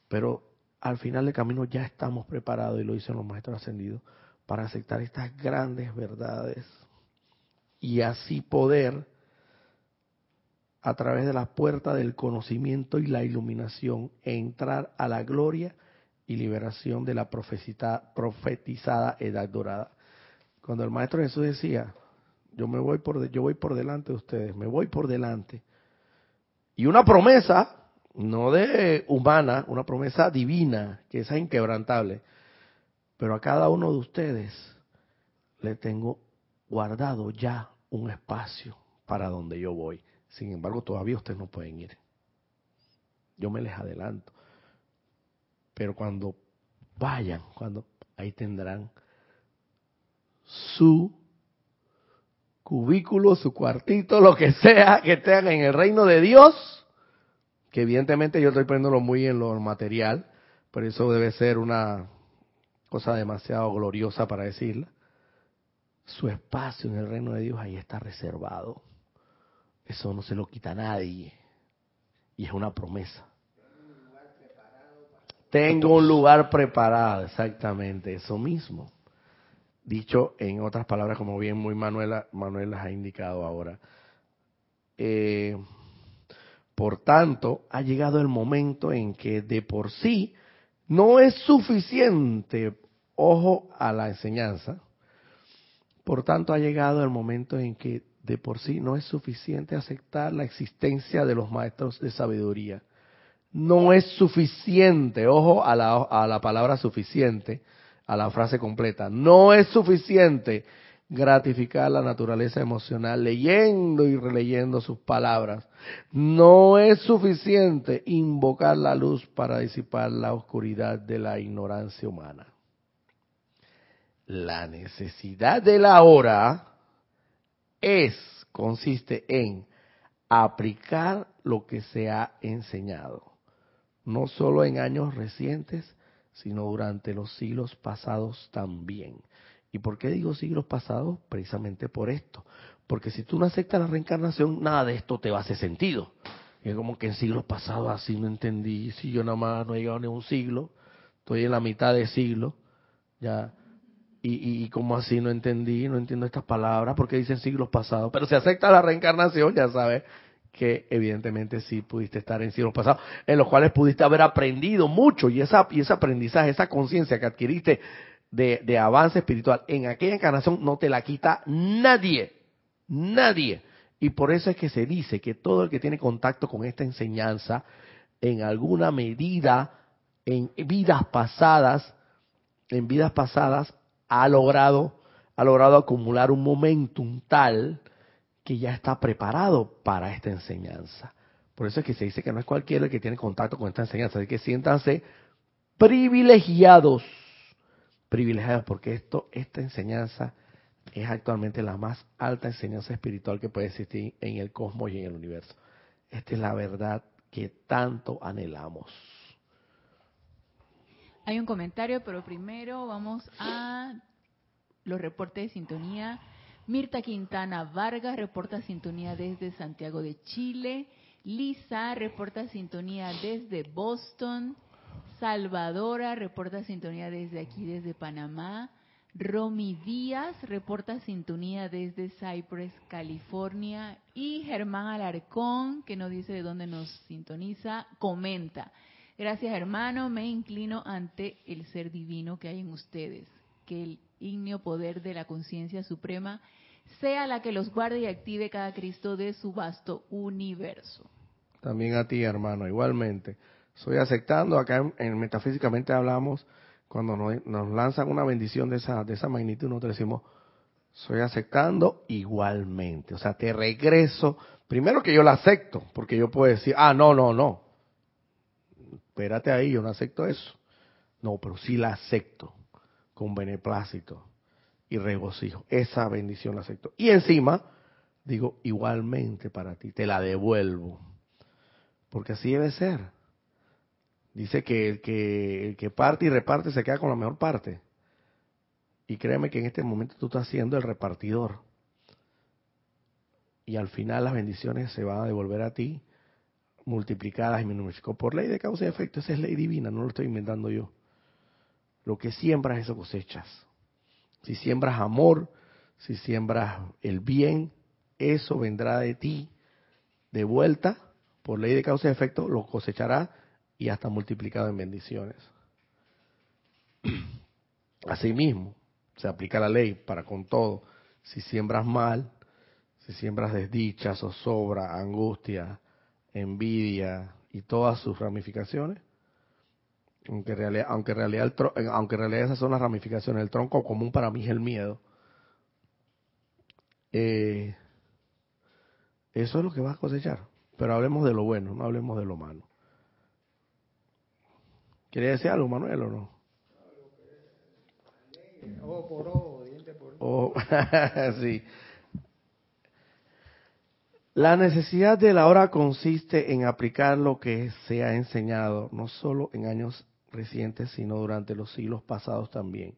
pero al final del camino ya estamos preparados, y lo dicen los maestros ascendidos, para aceptar estas grandes verdades y así poder a través de la puerta del conocimiento y la iluminación, entrar a la gloria y liberación de la profetizada edad dorada. Cuando el maestro Jesús decía, yo me voy por yo voy por delante de ustedes, me voy por delante. Y una promesa no de humana, una promesa divina, que es inquebrantable. Pero a cada uno de ustedes le tengo guardado ya un espacio para donde yo voy. Sin embargo, todavía ustedes no pueden ir. Yo me les adelanto. Pero cuando vayan, cuando ahí tendrán su cubículo, su cuartito, lo que sea que tengan en el reino de Dios, que evidentemente yo estoy poniéndolo muy en lo material, pero eso debe ser una cosa demasiado gloriosa para decirla. Su espacio en el reino de Dios ahí está reservado. Eso no se lo quita a nadie. Y es una promesa. Tengo un lugar preparado, exactamente, eso mismo. Dicho en otras palabras, como bien muy Manuela, Manuel las ha indicado ahora. Eh, por tanto, ha llegado el momento en que de por sí no es suficiente, ojo a la enseñanza, por tanto ha llegado el momento en que de por sí no es suficiente aceptar la existencia de los maestros de sabiduría no es suficiente, ojo a la, a la palabra suficiente, a la frase completa, no es suficiente gratificar la naturaleza emocional leyendo y releyendo sus palabras. No es suficiente invocar la luz para disipar la oscuridad de la ignorancia humana. La necesidad de la hora es, consiste en aplicar lo que se ha enseñado no solo en años recientes, sino durante los siglos pasados también. ¿Y por qué digo siglos pasados? Precisamente por esto. Porque si tú no aceptas la reencarnación, nada de esto te va a hacer sentido. Es como que en siglos pasados así no entendí, si yo nada más no he llegado ni a un siglo, estoy en la mitad de siglo, ya, y, y, como así no entendí, no entiendo estas palabras, porque dicen siglos pasados, pero si acepta la reencarnación, ya sabes que evidentemente sí pudiste estar en siglos pasados, en los cuales pudiste haber aprendido mucho y, esa, y ese aprendizaje, esa conciencia que adquiriste de, de avance espiritual en aquella encarnación no te la quita nadie, nadie. Y por eso es que se dice que todo el que tiene contacto con esta enseñanza, en alguna medida, en vidas pasadas, en vidas pasadas, ha logrado, ha logrado acumular un momentum tal que ya está preparado para esta enseñanza. Por eso es que se dice que no es cualquiera el que tiene contacto con esta enseñanza, así que siéntanse privilegiados, privilegiados, porque esto, esta enseñanza es actualmente la más alta enseñanza espiritual que puede existir en el cosmos y en el universo. Esta es la verdad que tanto anhelamos. Hay un comentario, pero primero vamos a los reportes de sintonía Mirta Quintana Vargas reporta sintonía desde Santiago de Chile. Lisa reporta sintonía desde Boston. Salvadora reporta sintonía desde aquí, desde Panamá. Romy Díaz reporta sintonía desde Cypress, California. Y Germán Alarcón, que no dice de dónde nos sintoniza, comenta. Gracias hermano, me inclino ante el ser divino que hay en ustedes. Que el ignio poder de la conciencia suprema sea la que los guarde y active cada Cristo de su vasto universo. También a ti, hermano, igualmente. Soy aceptando, acá en, Metafísicamente hablamos, cuando nos, lanzan una bendición de esa, de esa magnitud, nosotros decimos, soy aceptando igualmente. O sea, te regreso. Primero que yo la acepto, porque yo puedo decir, ah, no, no, no. Espérate ahí, yo no acepto eso. No, pero sí la acepto con beneplácito y regocijo. Esa bendición la acepto. Y encima, digo, igualmente para ti, te la devuelvo. Porque así debe ser. Dice que el que, parte y reparte se queda con la mejor parte. Y créeme que en este momento tú estás siendo el repartidor. Y al final las bendiciones se van a devolver a ti, multiplicadas y minúsculas. Por ley de causa y efecto, esa es ley divina, no lo estoy inventando yo. Lo que siembras, eso cosechas. Si siembras amor, si siembras el bien, eso vendrá de ti de vuelta, por ley de causa y efecto, lo cosechará y hasta multiplicado en bendiciones. Asimismo, se aplica la ley para con todo. Si siembras mal, si siembras desdicha, zozobra, angustia, envidia y todas sus ramificaciones, aunque en realidad, aunque en realidad, eh, aunque en realidad esas son las ramificaciones, el tronco común para mí es el miedo. Eh, eso es lo que vas a cosechar. Pero hablemos de lo bueno, no hablemos de lo malo. ¿Quieres decir algo, Manuel, o no? Ojo por ojo, diente por oh, sí. La necesidad de la hora consiste en aplicar lo que se ha enseñado, no solo en años recientes, sino durante los siglos pasados también.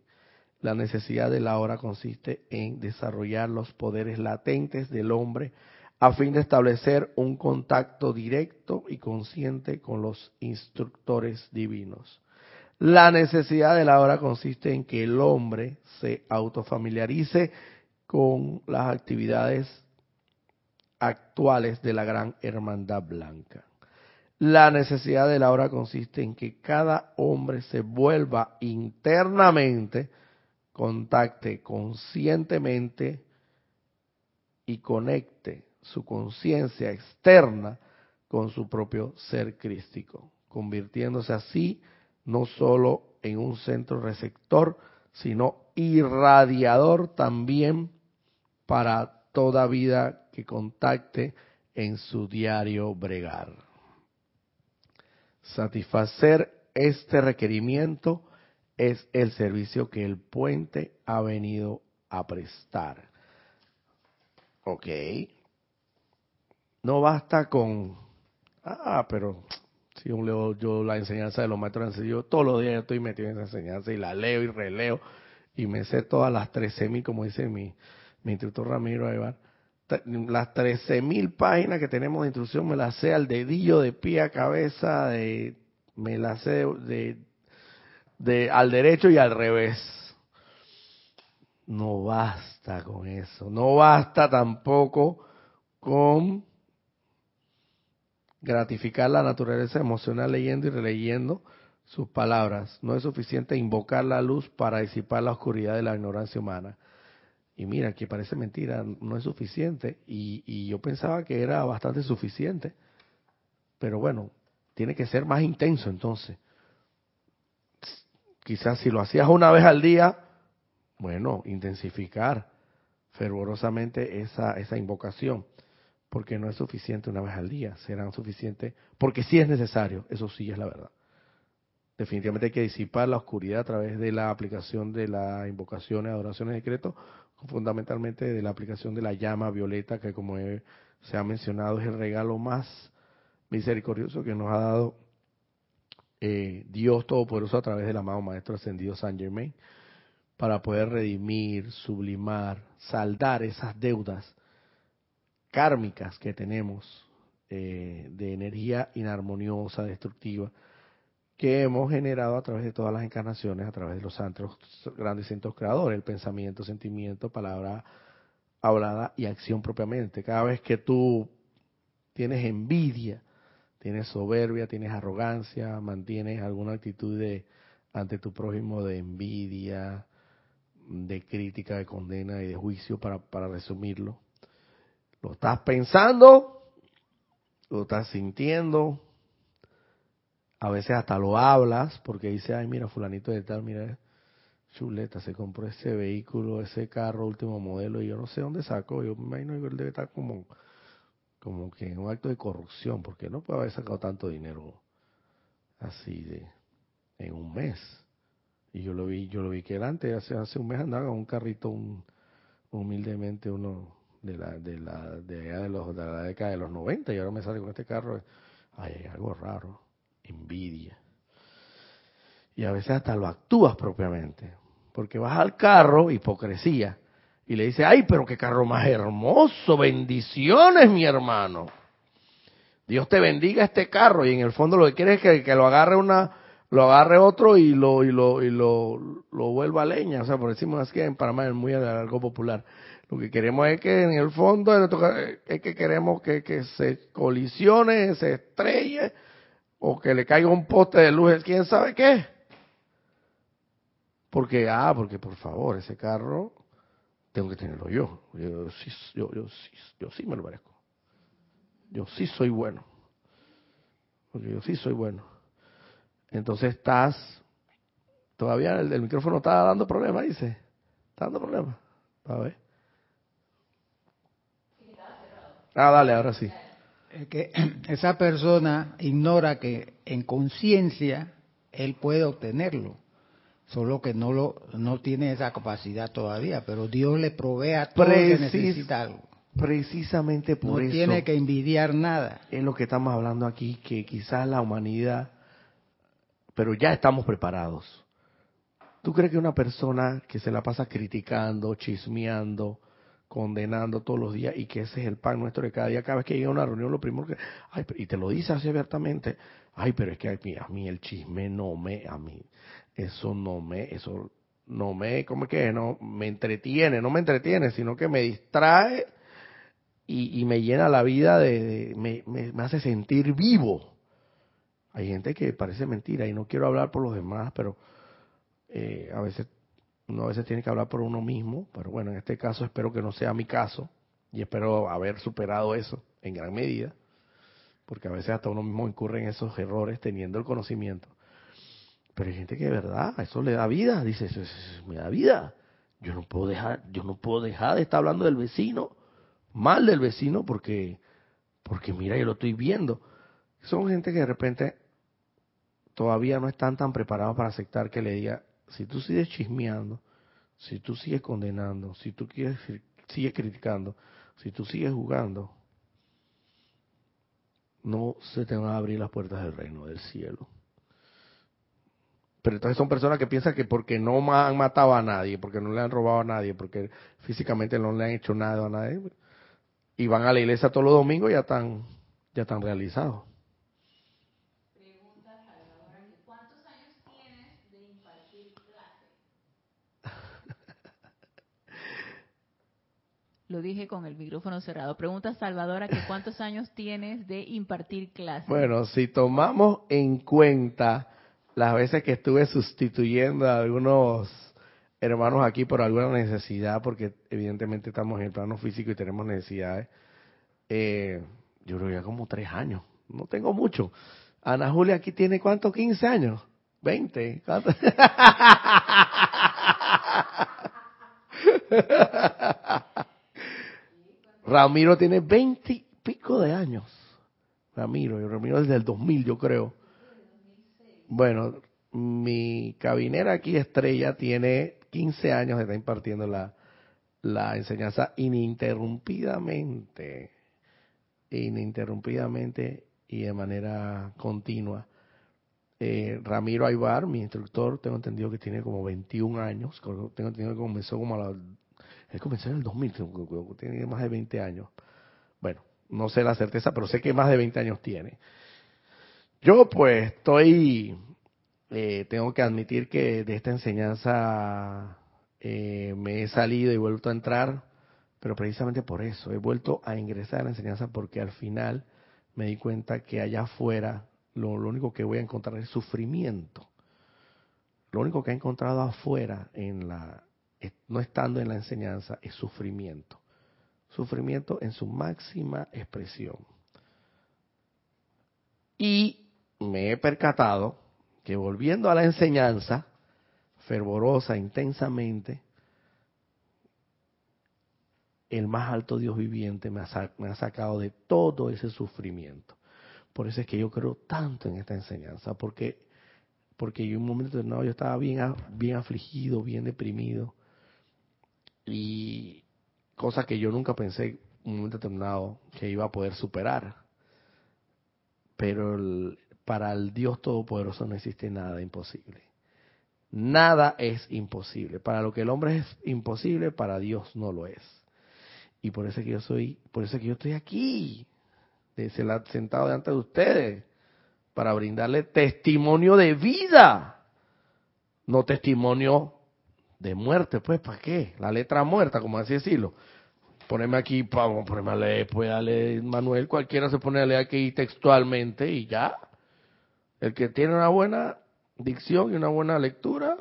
La necesidad de la hora consiste en desarrollar los poderes latentes del hombre a fin de establecer un contacto directo y consciente con los instructores divinos. La necesidad de la hora consiste en que el hombre se autofamiliarice con las actividades actuales de la gran hermandad blanca. La necesidad de la hora consiste en que cada hombre se vuelva internamente, contacte conscientemente y conecte su conciencia externa con su propio ser crístico, convirtiéndose así no solo en un centro receptor, sino irradiador también para toda vida que contacte en su diario bregar. Satisfacer este requerimiento es el servicio que el puente ha venido a prestar. Ok. No basta con, ah, pero si yo leo yo la enseñanza de los maestros yo todos los días estoy metido en esa enseñanza y la leo y releo y me sé todas las 13.000, como dice mi, mi instructor Ramiro Aybar, las 13.000 páginas que tenemos de instrucción me las sé al dedillo, de pie a cabeza, de, me las sé de, de al derecho y al revés. No basta con eso, no basta tampoco con gratificar la naturaleza emocional leyendo y releyendo sus palabras. No es suficiente invocar la luz para disipar la oscuridad de la ignorancia humana. Y mira, que parece mentira, no es suficiente. Y, yo pensaba que era bastante suficiente. Pero bueno, tiene que ser más intenso entonces. Quizás si lo hacías una vez al día, bueno, intensificar fervorosamente esa, esa invocación. Porque no es suficiente una vez al día, serán suficientes, porque sí es necesario, eso sí es la verdad. Definitivamente hay que disipar la oscuridad a través de la aplicación de la invocación y adoraciones de decreto, fundamentalmente de la aplicación de la llama violeta, que como se ha mencionado es el regalo más misericordioso que nos ha dado eh, Dios Todopoderoso a través del amado Maestro Ascendido San Germain, para poder redimir, sublimar, saldar esas deudas kármicas que tenemos eh, de energía inarmoniosa, destructiva, que hemos generado a través de todas las encarnaciones, a través de los santos grandes centros creadores, el pensamiento, sentimiento, palabra hablada y acción propiamente. Cada vez que tú tienes envidia, tienes soberbia, tienes arrogancia, mantienes alguna actitud de ante tu prójimo de envidia, de crítica, de condena y de juicio, para, para resumirlo. Lo estás pensando, lo estás sintiendo, a veces hasta lo hablas porque dice, ay, mira, fulanito de tal, mira, chuleta, se compró ese vehículo, ese carro último modelo y yo no sé dónde sacó. Yo me imagino que él debe estar como, como que en un acto de corrupción, porque no puede haber sacado tanto dinero así de en un mes. Y yo lo vi, yo lo vi que él antes, hace, hace un mes andaba con un carrito, un, humildemente uno de la, de la, de, los, de la década de los 90 y ahora me sale con este carro. Ay, hay algo raro envidia. Y a veces hasta lo actúas propiamente. Porque vas al carro, hipocresía, y le dices, ay, pero qué carro más hermoso, bendiciones, mi hermano. Dios te bendiga este carro, y en el fondo lo que quieres es que, lo agarre una, lo agarre otro y lo, y lo, y lo, lo vuelva leña. O sea, por decimos así en Panamá es muy algo popular. Lo que queremos es que en el fondo es que queremos que, que se colisione, se estrelle o que le caiga un poste de luz, quién sabe qué. Porque, ah, porque por favor, ese carro tengo que tenerlo yo. Yo sí, yo, yo, sí, yo sí me lo merezco. Yo sí soy bueno. Porque yo sí soy bueno. Entonces estás, todavía el, micrófono está dando problemas, dice. Está dando problemas. A ver. Ah, dale, ahora sí que esa persona ignora que en conciencia él puede obtenerlo, solo que no lo no tiene esa capacidad todavía, pero Dios le provee a todo que necesita algo. precisamente por no eso tiene que envidiar nada. es lo que estamos hablando aquí, que quizás la humanidad, pero ya estamos preparados. ¿Tú crees que una persona que se la pasa criticando, chismeando, condenando todos los días y que ese es el pan nuestro de cada día, cada vez que llega a una reunión, lo primero que, ay, y te lo dice así abiertamente, ay, pero es que a mí, a mí el chisme no me, a mí, eso no me, eso no me, ¿cómo es que? No, me entretiene, no me entretiene, sino que me distrae y, me llena la vida de, de me, me, me hace sentir vivo. Hay gente que parece mentira y no quiero hablar por los demás, pero eh, a veces uno a veces tiene que hablar por uno mismo, pero bueno, en este caso espero que no sea mi caso y espero haber superado eso en gran medida, porque a veces hasta uno mismo incurre en esos errores teniendo el conocimiento. Pero hay gente que de verdad, eso le da vida, dice, eso, me da vida. Yo no puedo dejar, yo no puedo dejar de estar hablando del vecino, mal del vecino, porque, porque mira, yo lo estoy viendo. Son gente que de repente todavía no están tan preparados para aceptar que le diga, si tú sigues chismeando, si tú sigues condenando, si tú quieres, sigues criticando, si tú sigues jugando, no se te van a abrir las puertas del reino del cielo. Pero entonces son personas que piensan que porque no han matado a nadie, porque no le han robado a nadie, porque físicamente no le han hecho nada a nadie, y van a la iglesia todos los domingos ya están, ya están realizados. ¿cuántos años tienes de impartir clase? Lo dije con el micrófono cerrado. Pregunta Salvadora que cuántos años tienes de impartir clase. Bueno, si tomamos en cuenta las veces que estuve sustituyendo a algunos hermanos aquí por alguna necesidad, porque evidentemente estamos en el plano físico y tenemos necesidades, eh, yo creo que ya como tres años, no tengo mucho. Ana Julia aquí tiene cuánto, 15 años, 20. ¿cuánto? Ramiro tiene 20 y pico de años. Ramiro, Ramiro desde el 2000 yo creo. Bueno, mi cabinera aquí, Estrella, tiene 15 años estar impartiendo la, la enseñanza ininterrumpidamente, ininterrumpidamente y de manera continua. Eh, Ramiro Aybar, mi instructor, tengo entendido que tiene como 21 años, tengo entendido que comenzó como a la, él comenzó en el 2000, tiene más de 20 años. Bueno, no sé la certeza, pero sé que más de 20 años tiene. Yo pues estoy, eh, tengo que admitir que de esta enseñanza eh, me he salido y vuelto a entrar, pero precisamente por eso, he vuelto a ingresar a la enseñanza porque al final me di cuenta que allá afuera lo, lo único que voy a encontrar es sufrimiento. Lo único que he encontrado afuera, en la, no estando en la enseñanza, es sufrimiento. Sufrimiento en su máxima expresión. Y me he percatado que volviendo a la enseñanza, fervorosa, intensamente, el más alto Dios viviente me ha, me ha, sacado de todo ese sufrimiento. Por eso es que yo creo tanto en esta enseñanza, porque porque en un momento determinado yo estaba bien, bien afligido, bien deprimido, y cosa que yo nunca pensé en un momento determinado que iba a poder superar. Pero para el Dios Todopoderoso no existe nada imposible. Nada es imposible. Para lo que el hombre es imposible, para Dios no lo es. Y por eso es que yo soy, por eso es que yo estoy aquí, sentado delante de ustedes, para brindarle testimonio de vida, no testimonio de muerte, pues, ¿para qué? La letra muerta, como así decirlo. Poneme aquí, vamos, poneme a leer, pues, a leer Manuel, cualquiera se pone a leer aquí textualmente y ya. El que tiene una buena dicción y una buena lectura,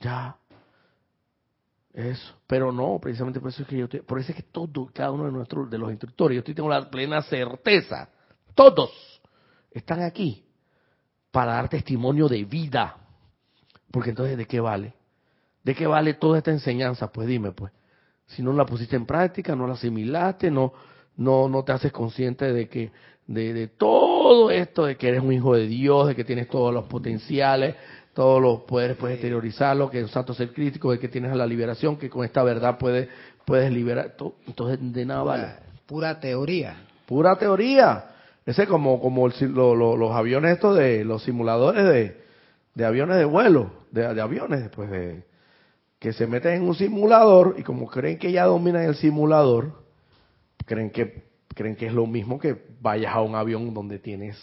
ya. Eso. Pero no, precisamente por eso es que yo, por eso es que todo, cada uno de nuestros, de los instructores, yo estoy, tengo la plena certeza, todos están aquí para dar testimonio de vida. Porque entonces, ¿de qué vale? ¿De qué vale toda esta enseñanza? Pues dime, pues. Si no la pusiste en práctica, no la asimilaste, no, no, no te haces consciente de que, de, de todo esto, de que eres un hijo de Dios, de que tienes todos los potenciales, todos los poderes puedes exteriorizarlo, que es un santo ser crítico, de que tienes la liberación, que con esta verdad puedes, puedes liberar. todo. Entonces, de nada vale. Pura teoría. Pura teoría. Ese como, como el lo- lo- los aviones estos de los simuladores de, de aviones de vuelo, de, de aviones, pues de que se meten en un simulador y como creen que ya dominan el simulador, creen que creen que es lo mismo que vayas a un avión donde tienes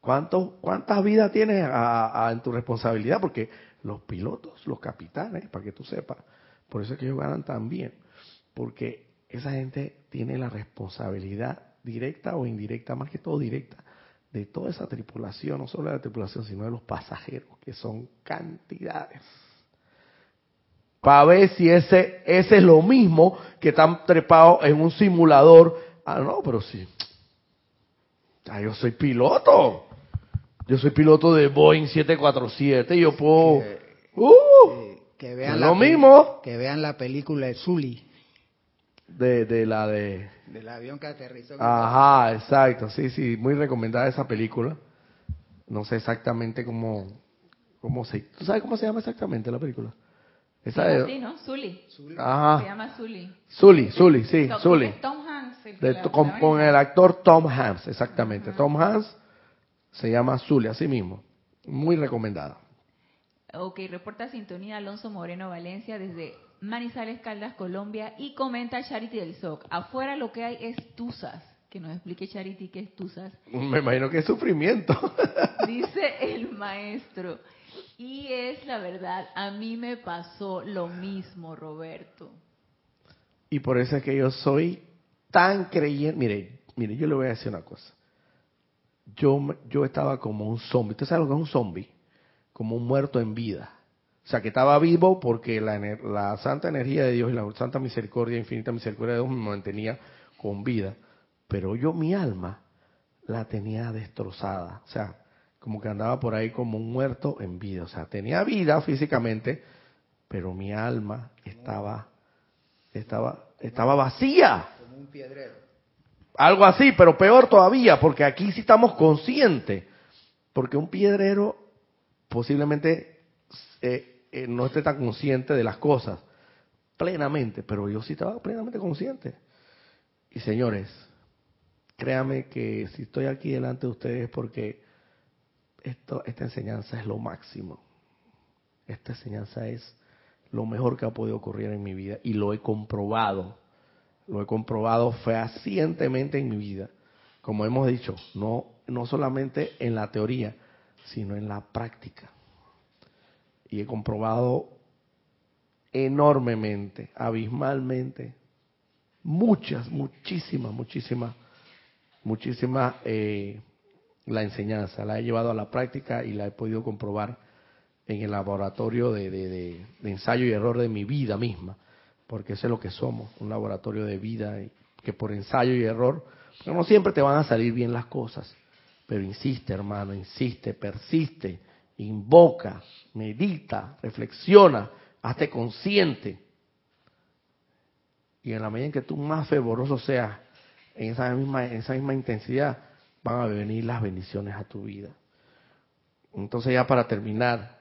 ¿Cuántos, ¿Cuántas vidas tienes a- a- en tu responsabilidad? Porque los pilotos, los capitanes, para que tú sepas, por eso es que ellos ganan tan bien. Porque esa gente tiene la responsabilidad directa o indirecta, más que todo directa, de toda esa tripulación, no solo de la tripulación, sino de los pasajeros, que son cantidades. Para ver si ese, ese es lo mismo que están trepados en un simulador. Ah, no, pero sí. Ah, yo soy piloto. Yo soy piloto de Boeing 747 y yo puedo... ¡Uh! que vean lo mismo. Que vean la película de Zully, De, de la de... del avión que aterrizó. Ajá, exacto. Sí, sí, muy recomendada esa película. No sé exactamente cómo... cómo se, ¿Tú sabes cómo se llama exactamente la película? Esa Sí, de... así, ¿no? Zully. Zully. Se Ajá. llama Zully. Zully, Zully, sí, Tom- Zully. es Tom Hanks. el De- con, el actor Tom Hanks, exactamente. Tom Hanks se llama Zully, así mismo. Muy recomendada. Ok, reporta sintonía Alonso Moreno Valencia desde Manizales Caldas, Colombia y comenta Charity del SOC. Afuera lo que hay es tusas. Que nos explique Charity qué es tusas. Me imagino que es sufrimiento. Dice el maestro. Y es la verdad, a mí me pasó lo mismo, Roberto. Y por eso es que yo soy tan creyente. Mire, mire, yo le voy a decir una cosa. Yo, yo estaba como un zombie. ¿Usted sabe lo que es un zombie? Como un muerto en vida. O sea, que estaba vivo porque la, la santa energía de Dios y la santa misericordia, infinita misericordia de Dios me mantenía con vida. Pero yo mi alma la tenía destrozada. O sea, como que andaba por ahí como un muerto en vida. O sea, tenía vida físicamente, pero mi alma estaba estaba estaba vacía. Como un piedrero. Algo así, pero peor todavía, porque aquí sí estamos conscientes. Porque un piedrero posiblemente eh, eh, no esté tan consciente de las cosas plenamente, pero yo sí estaba plenamente consciente. Y señores, créanme que si estoy aquí delante de ustedes es porque esto, esta enseñanza es lo máximo. Esta enseñanza es lo mejor que ha podido ocurrir en mi vida y lo he comprobado. Lo he comprobado fehacientemente en mi vida. Como hemos dicho, no, no solamente en la teoría, sino en la práctica. Y he comprobado enormemente, abismalmente, muchas, muchísimas, muchísimas, muchísimas eh, la enseñanza. La he llevado a la práctica y la he podido comprobar en el laboratorio de, de- de- ensayo y error de mi vida misma, porque eso es lo que somos, un laboratorio de vida que por ensayo y error, no siempre te van a salir bien las cosas, pero insiste hermano, insiste, persiste, invoca, medita, reflexiona, hazte consciente. Y en la medida en que tú más fervoroso seas en esa misma, en esa misma intensidad, van a venir las bendiciones a tu vida. Entonces ya para terminar,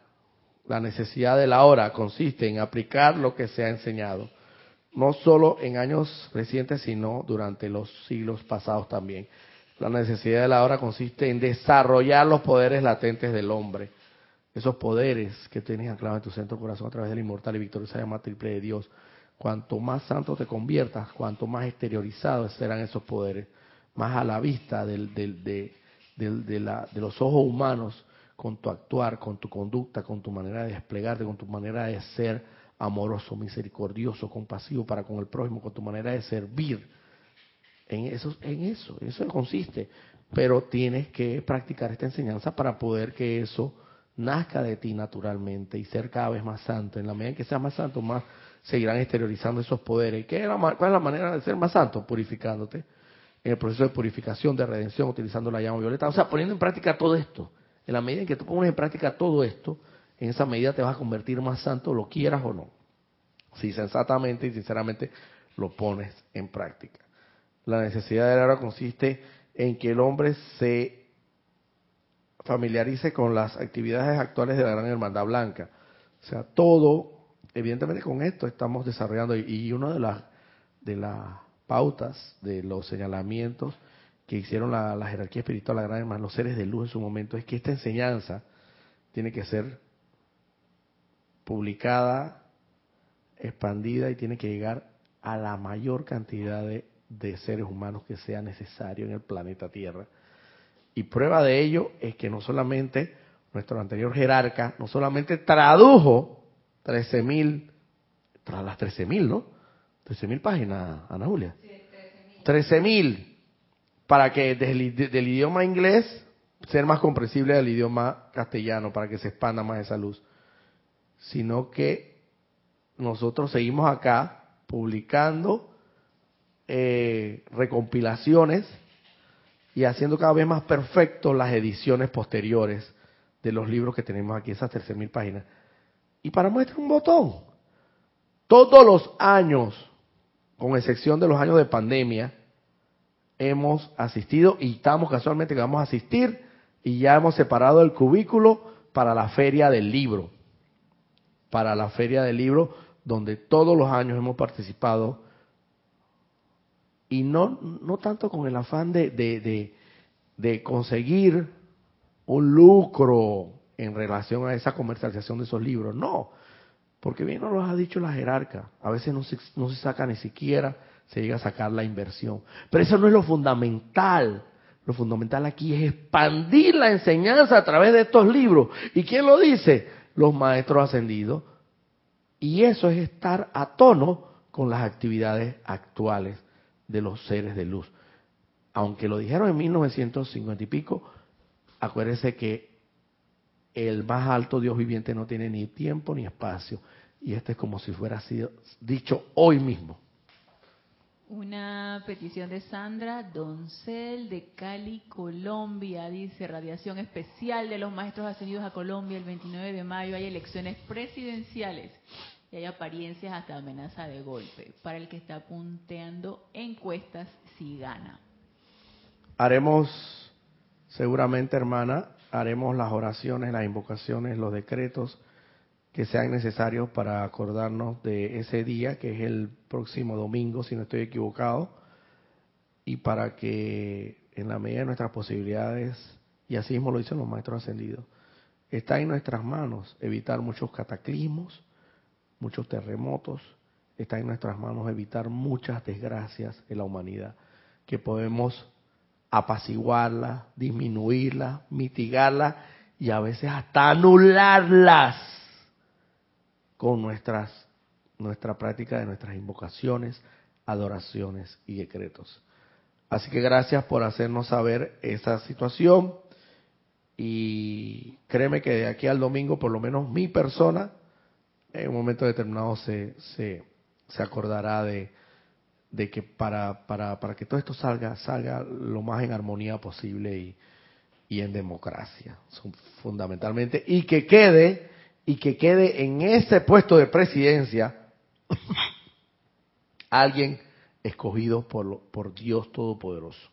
la necesidad de la hora consiste en aplicar lo que se ha enseñado, no solo en años recientes, sino durante los siglos pasados también. La necesidad de la hora consiste en desarrollar los poderes latentes del hombre, esos poderes que tienes anclados en tu centro corazón a través del inmortal y victoriosa llama triple de Dios. Cuanto más santo te conviertas, cuanto más exteriorizados serán esos poderes, más a la vista del, del- de, del- de la- de los ojos humanos, con tu actuar, con tu conducta, con tu manera de desplegarte, con tu manera de ser amoroso, misericordioso, compasivo para con el prójimo, con tu manera de servir. En eso, en eso, eso consiste. Pero tienes que practicar esta enseñanza para poder que eso nazca de ti naturalmente y ser cada vez más santo. En la medida en que seas más santo, más seguirán exteriorizando esos poderes. ¿Qué ¿Cuál es la manera de ser más santo? Purificándote. En el proceso de purificación, de redención, utilizando la llama violeta. O sea, poniendo en práctica todo esto. En la medida en que tú pones en práctica todo esto, en esa medida te vas a convertir más santo, lo quieras o no. Si sensatamente y sinceramente lo pones en práctica. La necesidad de la hora consiste en que el hombre se familiarice con las actividades actuales de la Gran Hermandad Blanca. O sea, todo, evidentemente con esto estamos desarrollando y, y una de las de las pautas, de los señalamientos que hicieron la, jerarquía espiritual, la Gran Hermandad, los seres de luz en su momento, es que esta enseñanza tiene que ser publicada, expandida y tiene que llegar a la mayor cantidad de, de seres humanos que sea necesario en el planeta Tierra. Y prueba de ello es que no solamente nuestro anterior jerarca, no solamente tradujo 13.000, tras las 13.000, ¿no? 13.000 páginas, Ana Julia. Sí, 13.000. Para que del, del idioma inglés ser más comprensible del idioma castellano, para que se expanda más esa luz. Sino que nosotros seguimos acá publicando eh, recompilaciones y haciendo cada vez más perfecto las ediciones posteriores de los libros que tenemos aquí, esas 13.000 páginas. Y para muestra un botón. Todos los años, con excepción de los años de pandemia, hemos asistido y estamos casualmente que vamos a asistir y ya hemos separado el cubículo para la feria del libro. Para la feria del libro, donde todos los años hemos participado y no, no tanto con el afán de, de, de, conseguir un lucro en relación a esa comercialización de esos libros, no, porque bien nos lo ha dicho la jerarca, a veces no se, no se saca ni siquiera, se llega a sacar la inversión, pero eso no es lo fundamental, lo fundamental aquí es expandir la enseñanza a través de estos libros, ¿y quién lo dice? Los maestros ascendidos, y eso es estar a tono con las actividades actuales de los seres de luz. Aunque lo dijeron en 1950 y pico, acuérdense que el más alto Dios viviente no tiene ni tiempo ni espacio. Y este es como si fuera sido dicho hoy mismo. Una petición de Sandra Doncel de Cali, Colombia. Dice, radiación especial de los maestros ascendidos a Colombia el 29 de mayo. Hay elecciones presidenciales y hay apariencias hasta amenaza de golpe para el que está punteando encuestas si gana. Haremos, seguramente hermana, haremos las oraciones, las invocaciones, los decretos que sean necesarios para acordarnos de ese día, que es el próximo domingo, si no estoy equivocado, y para que en la medida de nuestras posibilidades, y así mismo lo dicen los maestros ascendidos, está en nuestras manos evitar muchos cataclismos, muchos terremotos, está en nuestras manos evitar muchas desgracias en la humanidad, que podemos apaciguarlas, disminuirlas, mitigarlas y a veces hasta anularlas con nuestras, nuestra práctica de nuestras invocaciones, adoraciones y decretos. Así que gracias por hacernos saber esa situación y créeme que de aquí al domingo, por lo menos mi persona, en un momento determinado se, se, se acordará de, de que para, para, para que todo esto salga, salga lo más en armonía posible y, y en democracia, fundamentalmente, y que quede, y que quede en ese puesto de presidencia alguien escogido por, por Dios Todopoderoso,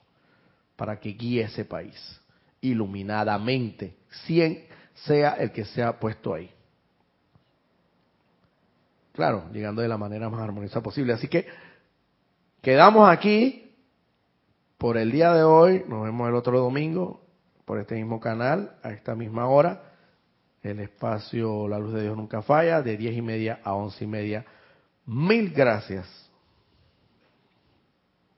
para que guíe ese país iluminadamente, sea el que sea puesto ahí. Claro, llegando de la manera más armoniosa posible. Así que quedamos aquí por el día de hoy. Nos vemos el otro domingo por este mismo canal, a esta misma hora. El espacio La Luz de Dios Nunca Falla, de diez y media a once y media. Mil gracias